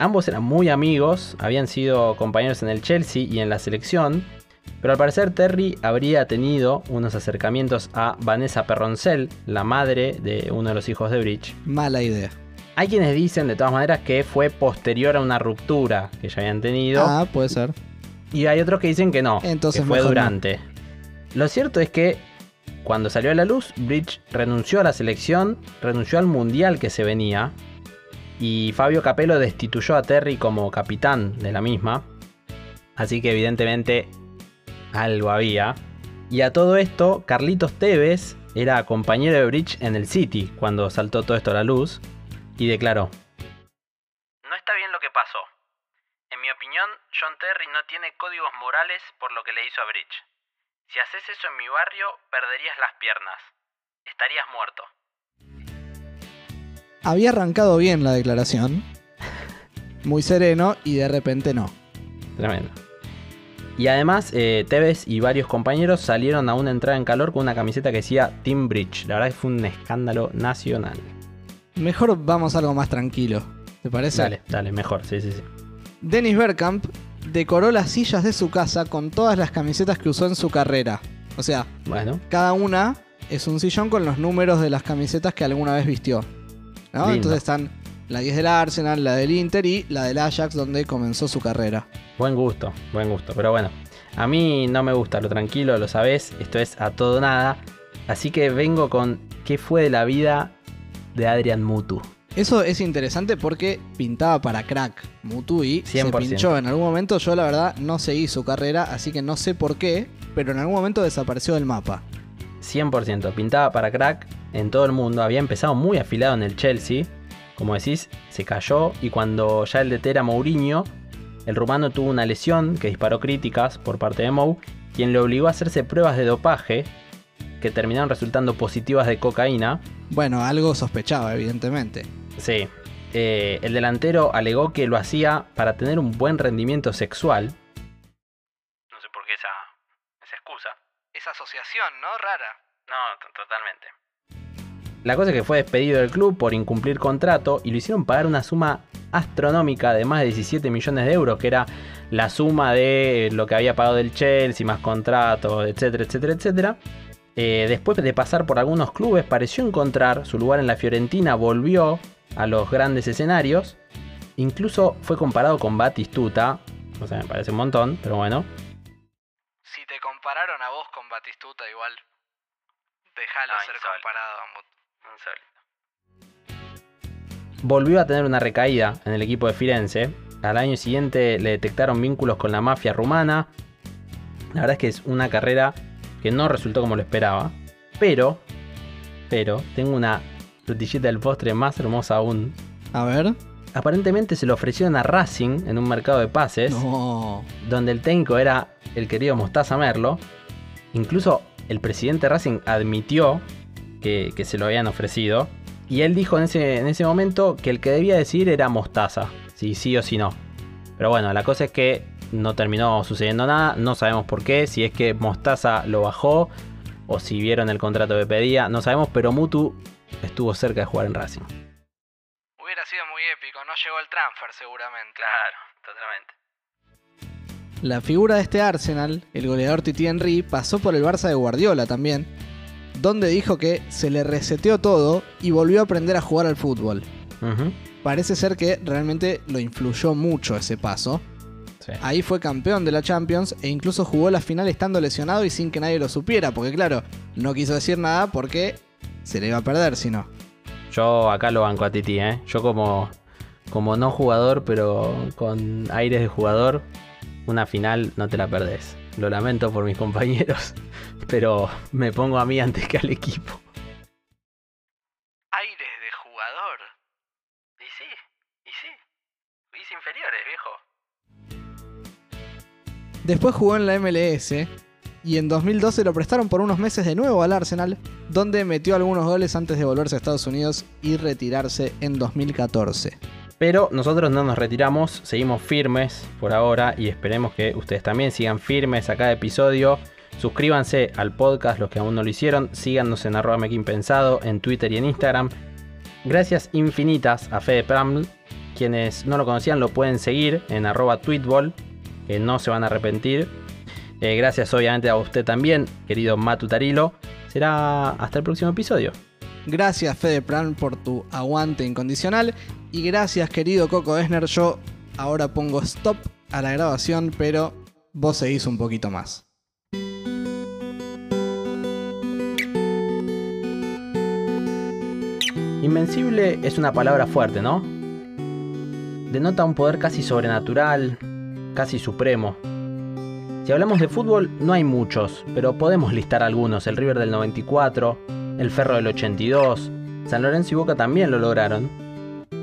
Ambos eran muy amigos, habían sido compañeros en el Chelsea y en la selección, pero al parecer Terry habría tenido unos acercamientos a Vanessa Perroncel, la madre de uno de los hijos de Bridge. Mala idea. Hay quienes dicen de todas maneras que fue posterior a una ruptura que ya habían tenido. Ah, puede ser. Y hay otros que dicen que no, Entonces que fue no. durante. Lo cierto es que cuando salió a la luz, Bridge renunció a la selección, renunció al mundial que se venía, y Fabio Capello destituyó a Terry como capitán de la misma. Así que evidentemente algo había. Y a todo esto, Carlitos Tevez era compañero de Bridge en el City cuando saltó todo esto a la luz y declaró. No está bien lo que pasó. En mi opinión, John Terry no tiene códigos morales por lo que le hizo a Bridge. Si haces eso en mi barrio, perderías las piernas. Estarías muerto. Había arrancado bien la declaración. Muy sereno y de repente no. Tremendo. Y además, eh, Tevez y varios compañeros salieron a una entrada en calor con una camiseta que decía Team Bridge. La verdad que fue un escándalo nacional. Mejor vamos a algo más tranquilo. ¿Te parece? Dale, dale, mejor, sí, sí, sí. Dennis Bergkamp decoró las sillas de su casa con todas las camisetas que usó en su carrera. O sea, Bueno, cada una es un sillón con los números de las camisetas que alguna vez vistió. ¿No? Lindo. Entonces están la 10 del Arsenal, la del Inter y la del Ajax donde comenzó su carrera. buen gusto, buen gusto. Pero bueno, a mí no me gusta lo tranquilo, lo sabés. Esto es a todo nada. Así que vengo con qué fue de la vida de Adrian Mutu. Eso es interesante porque pintaba para crack Mutu y se 100%. pinchó en algún momento. Yo la verdad no seguí su carrera, así que no sé por qué, pero en algún momento desapareció del mapa. 100%, pintaba para crack en todo el mundo. Había empezado muy afilado en el Chelsea. Como decís, se cayó y cuando ya el DT era Mourinho, el rumano tuvo una lesión que disparó críticas por parte de Mou, quien le obligó a hacerse pruebas de dopaje que terminaron resultando positivas de cocaína. Bueno, algo sospechaba, evidentemente. Sí. Eh, el delantero alegó que lo hacía para tener un buen rendimiento sexual. Asociación, ¿no? Rara. No, totalmente. La cosa es que fue despedido del club por incumplir contrato y lo hicieron pagar una suma astronómica de más de 17 millones de euros, que era la suma de lo que había pagado el Chelsea, más contrato, etcétera, etcétera, etcétera. Eh, después de pasar por algunos clubes, pareció encontrar su lugar en la Fiorentina, volvió a los grandes escenarios. Incluso fue comparado con Batistuta, o sea, me parece un montón, pero bueno. Si te compararon a vos con Batistuta igual, déjalo Ah, ser insólito. comparado a Mutu. volvió a tener una recaída en el equipo de Firenze. Al año siguiente le detectaron vínculos con la mafia rumana. La verdad es que es una carrera que no resultó como lo esperaba. Pero, pero, tengo una frutillita del postre más hermosa aún. A ver. Aparentemente se lo ofrecieron a Racing en un mercado de pases. No. Donde el técnico era el querido Mostaza Merlo. Incluso el presidente de Racing admitió que, que se lo habían ofrecido. Y él dijo en ese, en ese momento que el que debía decidir era Mostaza, si sí o si no. Pero bueno, la cosa es que no terminó sucediendo nada, no sabemos por qué, si es que Mostaza lo bajó o si vieron el contrato que pedía, no sabemos, pero Mutu estuvo cerca de jugar en Racing. Hubiera sido muy épico, no llegó el transfer seguramente. Claro, totalmente. La figura de este Arsenal, el goleador Titi Henry, pasó por el Barça de Guardiola también, donde dijo que se le reseteó todo y volvió a aprender a jugar al fútbol. Parece ser que realmente lo influyó mucho ese paso. Sí. Ahí fue campeón de la Champions e incluso jugó la final estando lesionado y sin que nadie lo supiera, porque claro, no quiso decir nada porque se le iba a perder si no. Yo acá lo banco a Titi, ¿eh? Yo como, como no jugador, pero con aires de jugador, una final no te la perdés. Lo lamento por mis compañeros, pero me pongo a mí antes que al equipo. Aires de jugador. Y sí, y sí. Is inferiores, viejo. Después jugó en la MLS y en 2012 lo prestaron por unos meses de nuevo al Arsenal, donde metió algunos goles antes de volverse a Estados Unidos y retirarse en 2014. Pero nosotros no nos retiramos, seguimos firmes por ahora y esperemos que ustedes también sigan firmes a cada episodio. Suscríbanse al podcast los que aún no lo hicieron, síganos en arroba Pensado en Twitter y en Instagram. Gracias infinitas a Fede Praml, quienes no lo conocían lo pueden seguir en arroba tweetball, que no se van a arrepentir. Eh, gracias obviamente a usted también, querido Matu Tarilo. Será hasta el próximo episodio. Gracias Fede Plan por tu aguante incondicional y gracias querido Coco Esner. Yo ahora pongo stop a la grabación, pero vos seguís un poquito más. Invencible es una palabra fuerte, ¿no? Denota un poder casi sobrenatural, casi supremo. Si hablamos de fútbol, no hay muchos, pero podemos listar algunos. El River del 94, el Ferro del 82, San Lorenzo y Boca también lo lograron.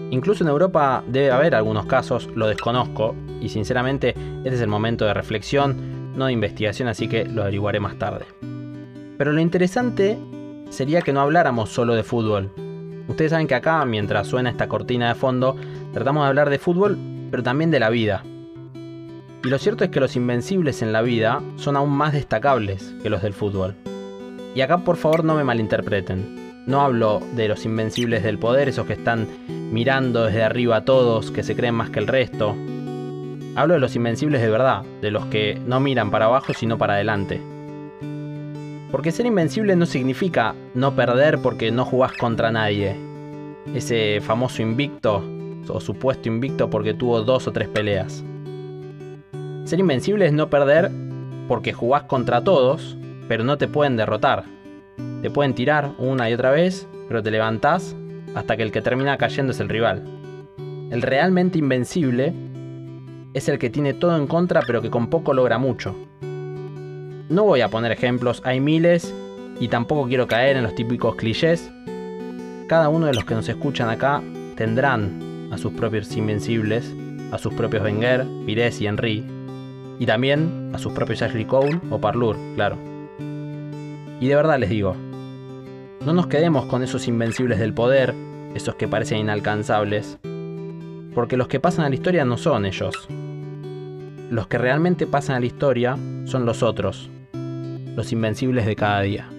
Incluso en Europa debe haber algunos casos, lo desconozco, y sinceramente este es el momento de reflexión, no de investigación, así que lo averiguaré más tarde. Pero lo interesante sería que no habláramos solo de fútbol. Ustedes saben que acá, mientras suena esta cortina de fondo, tratamos de hablar de fútbol, pero también de la vida. Y lo cierto es que los invencibles en la vida son aún más destacables que los del fútbol. Y acá por favor no me malinterpreten. No hablo de los invencibles del poder, esos que están mirando desde arriba a todos, que se creen más que el resto. Hablo de los invencibles de verdad, de los que no miran para abajo sino para adelante. Porque ser invencible no significa no perder porque no jugás contra nadie. Ese famoso invicto o supuesto invicto porque tuvo dos o tres peleas. Ser invencible es no perder porque jugás contra todos, pero no te pueden derrotar. Te pueden tirar una y otra vez, pero te levantás hasta que el que termina cayendo es el rival. El realmente invencible es el que tiene todo en contra pero que con poco logra mucho. No voy a poner ejemplos, hay miles y tampoco quiero caer en los típicos clichés. Cada uno de los que nos escuchan acá tendrán a sus propios invencibles, a sus propios Wenger, Pires y Henry, y también a sus propios Ashley Cole o Parlour, claro. Y de verdad les digo, no nos quedemos con esos invencibles del poder, esos que parecen inalcanzables, porque los que pasan a la historia no son ellos. Los que realmente pasan a la historia son los otros, los invencibles de cada día.